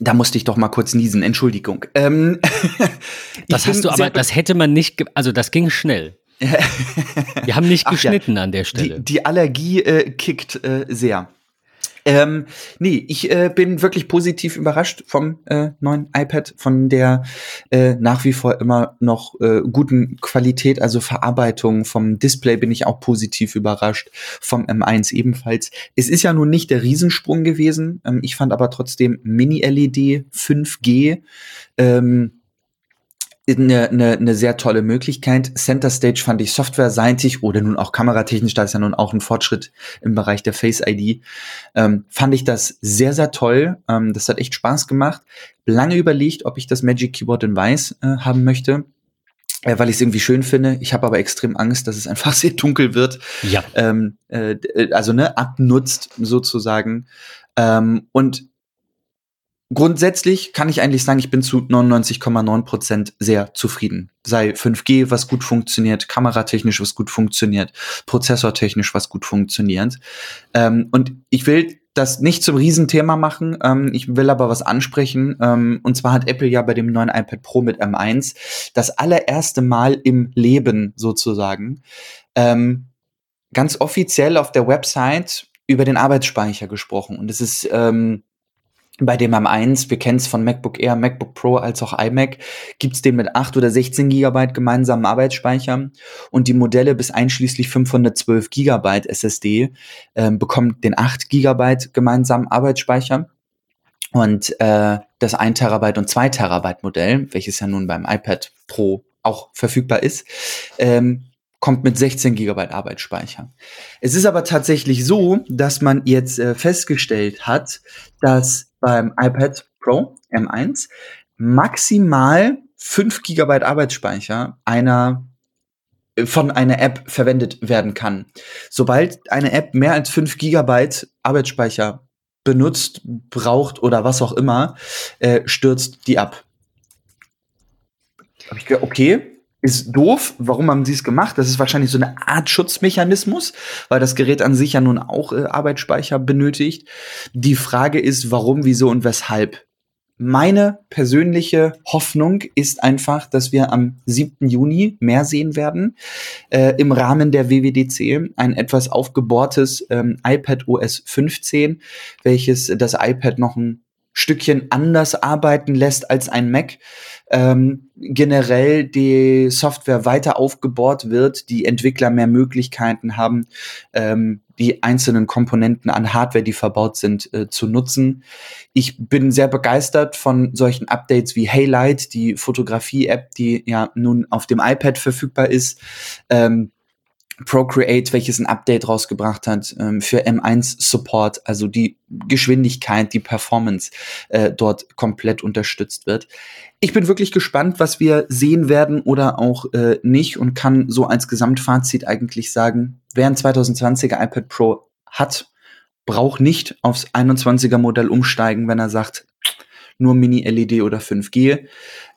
Da musste ich doch mal kurz niesen, Entschuldigung. Ähm, das hast du aber, das hätte man nicht, also das ging schnell. Wir haben nicht geschnitten ja, an der Stelle. Die, die Allergie äh, kickt äh, sehr. Ähm, nee, ich äh, bin wirklich positiv überrascht vom äh, neuen iPad, von der äh, nach wie vor immer noch äh, guten Qualität, also Verarbeitung vom Display bin ich auch positiv überrascht, vom M1 ebenfalls. Es ist ja nun nicht der Riesensprung gewesen, ähm, ich fand aber trotzdem Mini-LED 5G ähm, eine, eine, eine sehr tolle Möglichkeit. Center Stage fand ich softwareseitig oder nun auch kameratechnisch, da ist ja nun auch ein Fortschritt im Bereich der Face ID, ähm, fand ich das sehr, sehr toll. Ähm, das hat echt Spaß gemacht. Lange überlegt, ob ich das Magic Keyboard in Weiß äh, haben möchte. Äh, weil ich es irgendwie schön finde. Ich habe aber extrem Angst, dass es einfach sehr dunkel wird. Ja. Ähm, äh, also ne, abnutzt sozusagen. Ähm, und Grundsätzlich kann ich eigentlich sagen, ich bin zu 99,9 Prozent sehr zufrieden. Sei 5G, was gut funktioniert, kameratechnisch, was gut funktioniert, prozessortechnisch, was gut funktioniert. Ähm, und ich will das nicht zum Riesenthema machen. Ähm, ich will aber was ansprechen. Ähm, und zwar hat Apple ja bei dem neuen iPad Pro mit M1 das allererste Mal im Leben sozusagen ähm, ganz offiziell auf der Website über den Arbeitsspeicher gesprochen. Und es ist ähm, bei dem M1, wir kennen es von MacBook Air, MacBook Pro als auch iMac, gibt's den mit 8 oder 16 Gigabyte gemeinsamen Arbeitsspeicher und die Modelle bis einschließlich 512 Gigabyte SSD ähm, bekommen den 8 Gigabyte gemeinsamen Arbeitsspeicher und äh, das 1 Terabyte und 2 Terabyte Modell, welches ja nun beim iPad Pro auch verfügbar ist, ähm, kommt mit 16 Gigabyte Arbeitsspeicher. Es ist aber tatsächlich so, dass man jetzt äh, festgestellt hat, dass beim iPad Pro M1 maximal 5 GB Arbeitsspeicher einer äh, von einer App verwendet werden kann. Sobald eine App mehr als 5 GB Arbeitsspeicher benutzt, braucht oder was auch immer, äh, stürzt die ab. Hab ich gedacht, okay, ist doof. Warum haben sie es gemacht? Das ist wahrscheinlich so eine Art Schutzmechanismus, weil das Gerät an sich ja nun auch äh, Arbeitsspeicher benötigt. Die Frage ist, warum, wieso und weshalb. Meine persönliche Hoffnung ist einfach, dass wir am 7. Juni mehr sehen werden äh, im Rahmen der WWDC. Ein etwas aufgebohrtes ähm, iPad OS 15, welches das iPad noch ein Stückchen anders arbeiten lässt als ein Mac ähm, generell die Software weiter aufgebohrt wird, die Entwickler mehr Möglichkeiten haben, ähm, die einzelnen Komponenten an Hardware, die verbaut sind, äh, zu nutzen. Ich bin sehr begeistert von solchen Updates wie Haylight, die Fotografie-App, die ja nun auf dem iPad verfügbar ist. Ähm, Procreate, welches ein Update rausgebracht hat ähm, für M1 Support, also die Geschwindigkeit, die Performance äh, dort komplett unterstützt wird. Ich bin wirklich gespannt, was wir sehen werden oder auch äh, nicht und kann so als Gesamtfazit eigentlich sagen, wer ein 2020er iPad Pro hat, braucht nicht aufs 21er Modell umsteigen, wenn er sagt, nur Mini-LED oder 5G.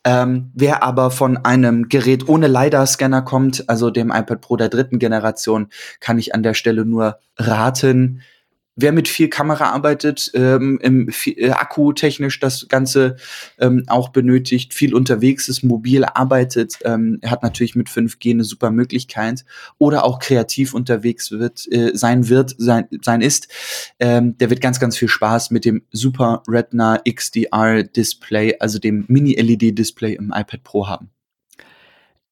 Ähm, wer aber von einem Gerät ohne LiDAR-Scanner kommt, also dem iPad Pro der dritten Generation, kann ich an der Stelle nur raten, wer mit viel Kamera arbeitet, ähm, im äh, Akku technisch das Ganze ähm, auch benötigt, viel unterwegs ist, mobil arbeitet, ähm, hat natürlich mit 5G eine super Möglichkeit oder auch kreativ unterwegs wird, äh, sein wird, sein, sein ist, ähm, der wird ganz, ganz viel Spaß mit dem Super Retina XDR Display, also dem Mini-LED-Display im iPad Pro haben.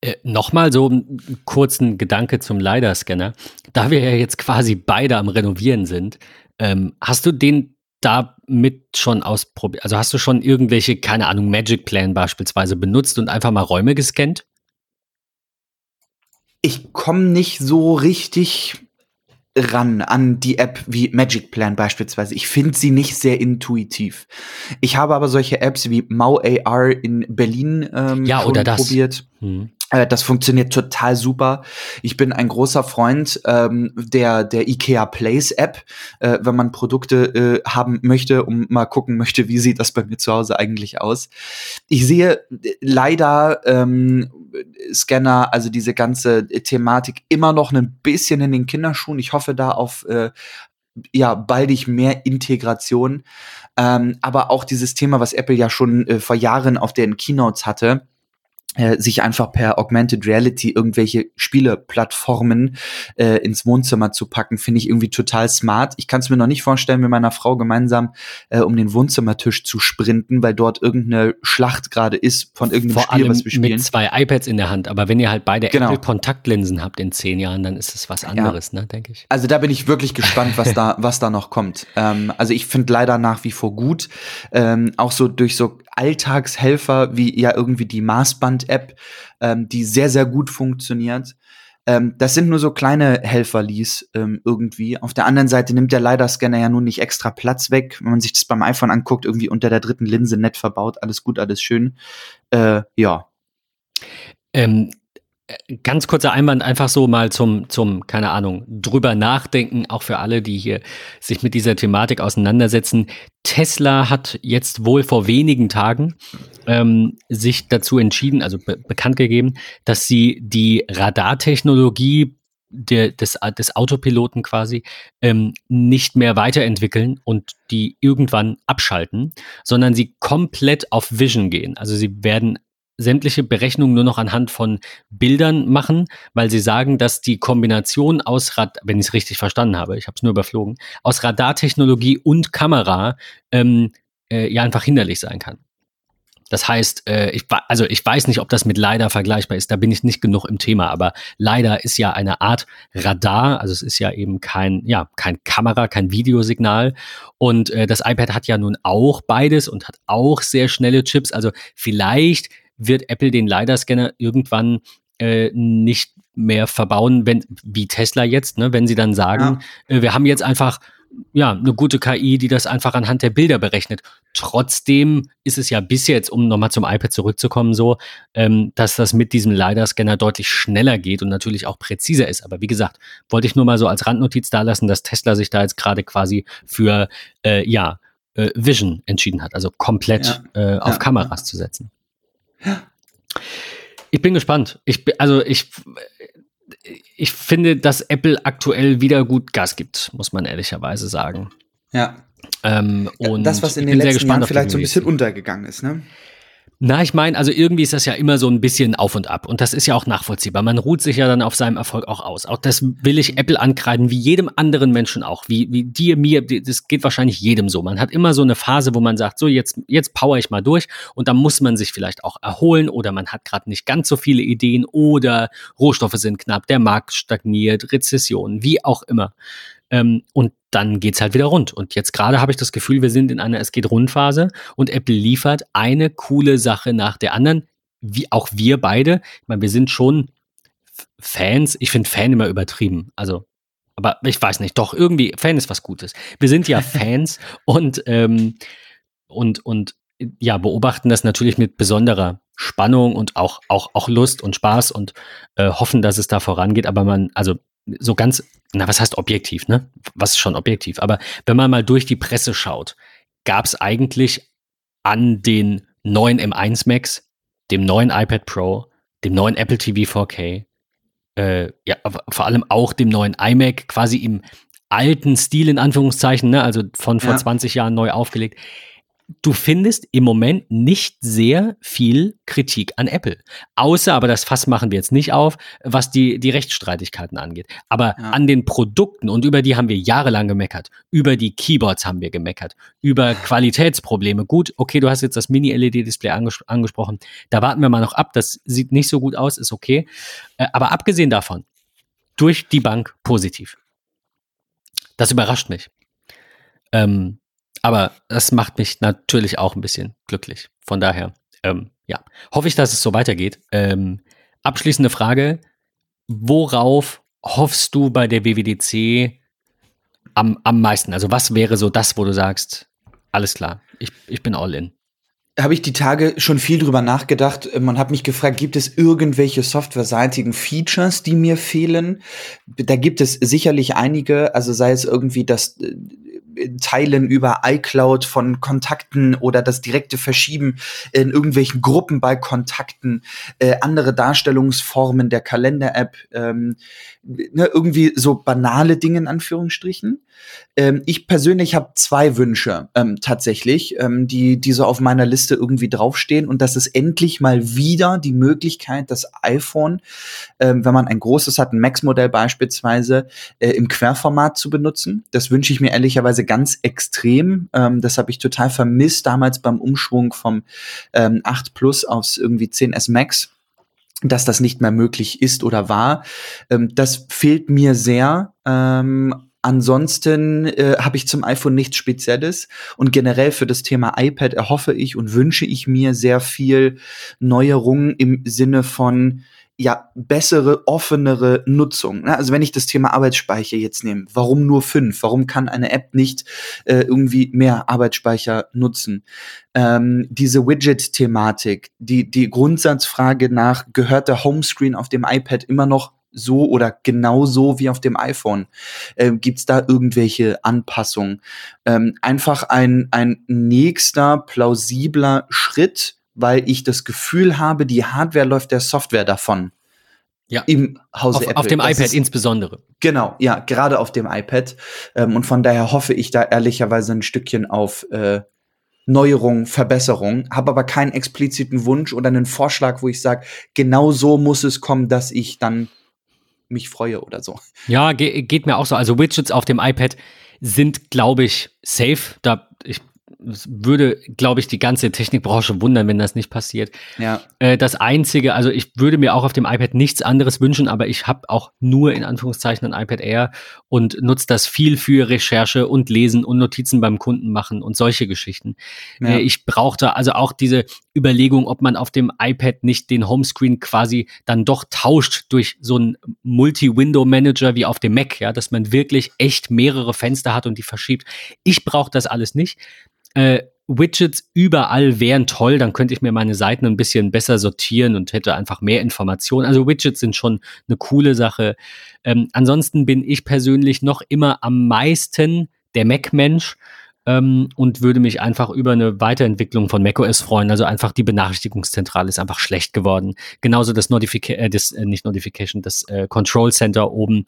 Äh, Nochmal so einen kurzen Gedanke zum LiDAR-Scanner. Da wir ja jetzt quasi beide am Renovieren sind, ähm, hast du den damit schon ausprobiert? Also hast du schon irgendwelche, keine Ahnung, Magic Plan beispielsweise benutzt und einfach mal Räume gescannt? Ich komme nicht so richtig ran an die App wie Magic Plan beispielsweise. Ich finde sie nicht sehr intuitiv. Ich habe aber solche Apps wie Mau AR in Berlin ähm, ja, oder das. probiert. Hm. Äh, das funktioniert total super. Ich bin ein großer Freund ähm, der, der IKEA Place App, äh, wenn man Produkte äh, haben möchte, um mal gucken möchte, wie sieht das bei mir zu Hause eigentlich aus. Ich sehe äh, leider ähm, Scanner, also diese ganze Thematik immer noch ein bisschen in den Kinderschuhen. Ich hoffe da auf äh, ja baldig mehr Integration. Ähm, aber auch dieses Thema, was Apple ja schon äh, vor Jahren auf den Keynotes hatte, äh, sich einfach per Augmented Reality irgendwelche Spieleplattformen äh, ins Wohnzimmer zu packen, finde ich irgendwie total smart. Ich kann es mir noch nicht vorstellen, mit meiner Frau gemeinsam äh, um den Wohnzimmertisch zu sprinten, weil dort irgendeine Schlacht gerade ist von irgendeinem Vor Spiel, allem was wir spielen. mit zwei iPads in der Hand. Aber wenn ihr halt beide Genau. Apple-Kontaktlinsen habt in zehn Jahren, dann ist es was anderes, ne, denke ich. Also da bin ich wirklich gespannt, was da, was da noch kommt. Ähm, also ich finde leider nach wie vor gut, ähm, auch so durch so Alltagshelfer wie ja irgendwie die Maßband-App, ähm, die sehr, sehr gut funktioniert. Ähm, das sind nur so kleine Helferlis ähm, irgendwie. Auf der anderen Seite nimmt der LiDAR-Scanner ja nun nicht extra Platz weg. Wenn man sich das beim iPhone anguckt, irgendwie unter der dritten Linse nett verbaut, alles gut, alles schön. Äh, ja. Ähm, äh, ganz kurzer Einwand, einfach so mal zum, zum, keine Ahnung, drüber nachdenken, auch für alle, die hier sich mit dieser Thematik auseinandersetzen. Tesla hat jetzt wohl vor wenigen Tagen ähm, sich dazu entschieden, also be bekannt gegeben, dass sie die Radartechnologie der, des, des Autopiloten quasi ähm, nicht mehr weiterentwickeln und die irgendwann abschalten, sondern sie komplett auf Vision gehen. Also sie werden sämtliche Berechnungen nur noch anhand von Bildern machen, weil sie sagen, dass die Kombination aus Rad, wenn ich es richtig verstanden habe, ich habe es nur überflogen, aus Radartechnologie und Kamera ähm, äh, ja einfach hinderlich sein kann. Das heißt, äh, ich, also ich weiß nicht, ob das mit LiDAR vergleichbar ist, da bin ich nicht genug im Thema, aber LiDAR ist ja eine Art Radar, also es ist ja eben kein, ja, kein Kamera, kein Videosignal und äh, das iPad hat ja nun auch beides und hat auch sehr schnelle Chips, also vielleicht wird Apple den LiDAR-Scanner irgendwann äh, nicht mehr verbauen, wenn, wie Tesla jetzt, ne, wenn sie dann sagen, äh, wir haben jetzt einfach ja, eine gute KI, die das einfach anhand der Bilder berechnet. Trotzdem ist es ja bis jetzt, um nochmal zum iPad zurückzukommen, so, ähm, dass das mit diesem LiDAR-Scanner deutlich schneller geht und natürlich auch präziser ist. Aber wie gesagt, wollte ich nur mal so als Randnotiz da lassen, dass Tesla sich da jetzt gerade quasi für, äh, ja, äh, Vision entschieden hat, also komplett äh, auf Ja. Kameras zu setzen. Ich bin gespannt. Ich, also ich, ich finde, dass Apple aktuell wieder gut Gas gibt, muss man ehrlicherweise sagen. Ja. Ähm, und das, was in den letzten gespannt Jahren vielleicht so ein bisschen untergegangen ist, ne? Na, ich meine, also irgendwie ist das ja immer so ein bisschen auf und ab. Und das ist ja auch nachvollziehbar. Man ruht sich ja dann auf seinem Erfolg auch aus. Auch das will ich Apple ankreiden, wie jedem anderen Menschen auch. Wie, wie dir, mir, das geht wahrscheinlich jedem so. Man hat immer so eine Phase, wo man sagt, so jetzt, jetzt power ich mal durch. Und dann muss man sich vielleicht auch erholen oder man hat gerade nicht ganz so viele Ideen oder Rohstoffe sind knapp, der Markt stagniert, Rezession, wie auch immer. Ähm, und dann geht's halt wieder rund. Und jetzt gerade habe ich das Gefühl, wir sind in einer Es geht rund Phase und Apple liefert eine coole Sache nach der anderen, wie auch wir beide. Ich meine, wir sind schon Fans. Ich finde Fan immer übertrieben. Also, aber ich weiß nicht, doch irgendwie Fan ist was Gutes. Wir sind ja Fans und ähm, und und ja beobachten das natürlich mit besonderer Spannung und auch auch auch Lust und Spaß und äh, hoffen, dass es da vorangeht. Aber man also so ganz, na was heißt objektiv, ne? Was ist schon objektiv? Aber wenn man mal durch die Presse schaut, gab es eigentlich an den neuen M1 Max, dem neuen iPad Pro, dem neuen Apple TV 4K, äh, ja, vor allem auch dem neuen iMac, quasi im alten Stil in Anführungszeichen, ne? also von vor Ja. 20 Jahren neu aufgelegt. Du findest im Moment nicht sehr viel Kritik an Apple. Außer, aber das Fass machen wir jetzt nicht auf, was die, die Rechtsstreitigkeiten angeht. Aber ja. an den Produkten, und über die haben wir jahrelang gemeckert, über die Keyboards haben wir gemeckert, über Qualitätsprobleme. Gut, okay, du hast jetzt das Mini-LED-Display anges angesprochen. Da warten wir mal noch ab. Das sieht nicht so gut aus, ist okay. Äh, aber abgesehen davon, durch die Bank positiv. Das überrascht mich. Ähm, aber das macht mich natürlich auch ein bisschen glücklich. Von daher, ähm, ja, hoffe ich, dass es so weitergeht. Ähm, abschließende Frage: Worauf hoffst du bei der WWDC am, am meisten? Also, was wäre so das, wo du sagst, alles klar, ich, ich bin all in? habe ich die Tage schon viel drüber nachgedacht. Man hat mich gefragt, gibt es irgendwelche softwareseitigen Features, die mir fehlen? Da gibt es sicherlich einige, also sei es irgendwie das äh, Teilen über iCloud von Kontakten oder das direkte Verschieben in irgendwelchen Gruppen bei Kontakten, äh, andere Darstellungsformen der Kalender-App, ähm, ne, irgendwie so banale Dinge in Anführungsstrichen. Ähm, ich persönlich habe zwei Wünsche ähm, tatsächlich, ähm, die, die so auf meiner Liste irgendwie draufstehen. Und das ist endlich mal wieder die Möglichkeit, das iPhone, ähm, wenn man ein großes hat, ein Max-Modell beispielsweise, äh, im Querformat zu benutzen. Das wünsche ich mir ehrlicherweise ganz extrem. Ähm, das habe ich total vermisst damals beim Umschwung vom ähm, 8 Plus aufs irgendwie 10S Max dass das nicht mehr möglich ist oder war. Ähm, das fehlt mir sehr. Ähm, Ansonsten äh, habe ich zum iPhone nichts Spezielles und generell für das Thema iPad erhoffe ich und wünsche ich mir sehr viel Neuerungen im Sinne von ja bessere, offenere Nutzung. Ne? Also wenn ich das Thema Arbeitsspeicher jetzt nehme, warum nur fünf? Warum kann eine App nicht äh, irgendwie mehr Arbeitsspeicher nutzen? Ähm, diese Widget-Thematik, die die Grundsatzfrage nach gehört der Homescreen auf dem iPad immer noch so oder genauso wie auf dem iPhone? Ähm, Gibt es da irgendwelche Anpassungen? Ähm, einfach ein, ein nächster plausibler Schritt, weil ich das Gefühl habe, die Hardware läuft der Software davon. Ja. Im Hause auf, Apple. Auf dem das iPad ist, insbesondere. Genau, ja, gerade auf dem iPad. Ähm, und von daher hoffe ich da ehrlicherweise ein Stückchen auf äh, Neuerung, Verbesserung, habe aber keinen expliziten Wunsch oder einen Vorschlag, wo ich sage, genau so muss es kommen, dass ich dann mich freue oder so. Ja, ge geht mir auch so. Also Widgets auf dem iPad sind, glaube ich, safe. Da ich würde, glaube ich, die ganze Technikbranche wundern, wenn das nicht passiert. Ja. Äh, das Einzige, also ich würde mir auch auf dem iPad nichts anderes wünschen, aber ich habe auch nur in Anführungszeichen ein iPad Air und nutze das viel für Recherche und Lesen und Notizen beim Kunden machen und solche Geschichten. Ja. Äh, ich brauchte also auch diese Überlegung, ob man auf dem iPad nicht den Homescreen quasi dann doch tauscht durch so einen Multi-Window-Manager wie auf dem Mac, ja, dass man wirklich echt mehrere Fenster hat und die verschiebt. Ich brauche das alles nicht. Äh, Widgets überall wären toll, dann könnte ich mir meine Seiten ein bisschen besser sortieren und hätte einfach mehr Informationen. Also Widgets sind schon eine coole Sache. Ähm, ansonsten bin ich persönlich noch immer am meisten der Mac-Mensch ähm, und würde mich einfach über eine Weiterentwicklung von macOS freuen. Also einfach die Benachrichtigungszentrale ist einfach schlecht geworden. Genauso das Notification, äh, das, äh, nicht Notification, das äh, Control Center oben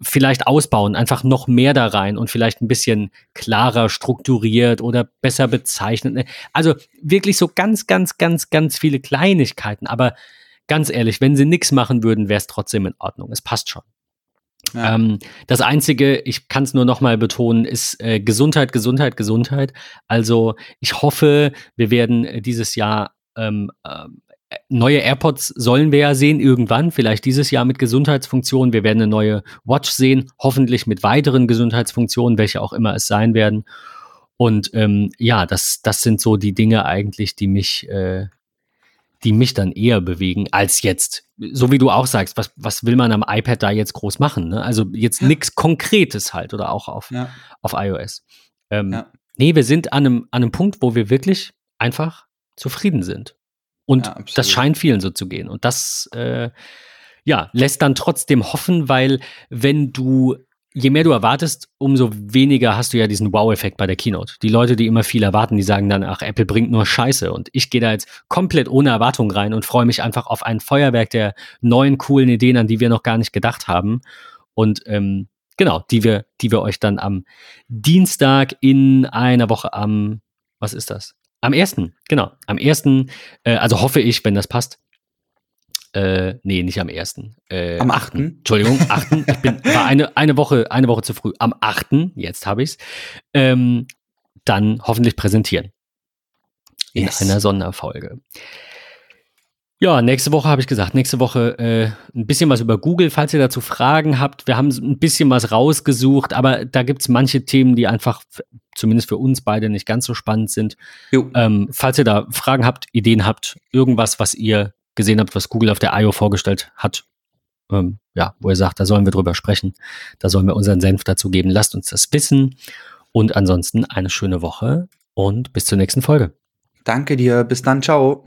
vielleicht ausbauen, einfach noch mehr da rein und vielleicht ein bisschen klarer strukturiert oder besser bezeichnet. Also wirklich so ganz, ganz, ganz, ganz viele Kleinigkeiten. Aber ganz ehrlich, wenn sie nichts machen würden, wäre es trotzdem in Ordnung. Es passt schon. Ja. Ähm, das Einzige, ich kann es nur noch mal betonen, ist äh, Gesundheit, Gesundheit, Gesundheit. Also ich hoffe, wir werden dieses Jahr ähm, ähm neue AirPods sollen wir ja sehen irgendwann, vielleicht dieses Jahr mit Gesundheitsfunktionen. Wir werden eine neue Watch sehen, hoffentlich mit weiteren Gesundheitsfunktionen, welche auch immer es sein werden. Und ähm, ja, das, das sind so die Dinge eigentlich, die mich, äh, die mich dann eher bewegen als jetzt. So wie du auch sagst, was, was will man am iPad da jetzt groß machen? Ne? Also jetzt ja. nichts Konkretes halt oder auch auf, ja. auf iOS. Ähm, ja. Nee, wir sind an einem, an einem Punkt, wo wir wirklich einfach zufrieden sind. Und ja, das scheint vielen so zu gehen. Und das äh, ja, lässt dann trotzdem hoffen, weil wenn du, je mehr du erwartest, umso weniger hast du ja diesen Wow-Effekt bei der Keynote. Die Leute, die immer viel erwarten, die sagen dann, ach, Apple bringt nur Scheiße. Und ich gehe da jetzt komplett ohne Erwartung rein und freue mich einfach auf ein Feuerwerk der neuen, coolen Ideen, an die wir noch gar nicht gedacht haben. Und ähm, genau, die wir, die wir euch dann am Dienstag in einer Woche am was ist das? Am 1. Genau. Am 1. Äh, also hoffe ich, wenn das passt. Äh, nee, nicht am 1. Äh, Am 8.. Entschuldigung, 8. Ich bin, war eine, eine, Woche, eine Woche zu früh. Am 8. Jetzt habe ich es. Ähm, dann hoffentlich präsentieren. In Yes. einer Sonderfolge. Ja, nächste Woche habe ich gesagt, nächste Woche äh, ein bisschen was über Google, falls ihr dazu Fragen habt. Wir haben ein bisschen was rausgesucht, aber da gibt es manche Themen, die einfach zumindest für uns beide nicht ganz so spannend sind. Ähm, falls ihr da Fragen habt, Ideen habt, irgendwas, was ihr gesehen habt, was Google auf der I.O. vorgestellt hat, ähm, ja, wo ihr sagt, da sollen wir drüber sprechen, da sollen wir unseren Senf dazu geben, lasst uns das wissen. Und ansonsten eine schöne Woche und bis zur nächsten Folge. Danke dir, bis dann, ciao.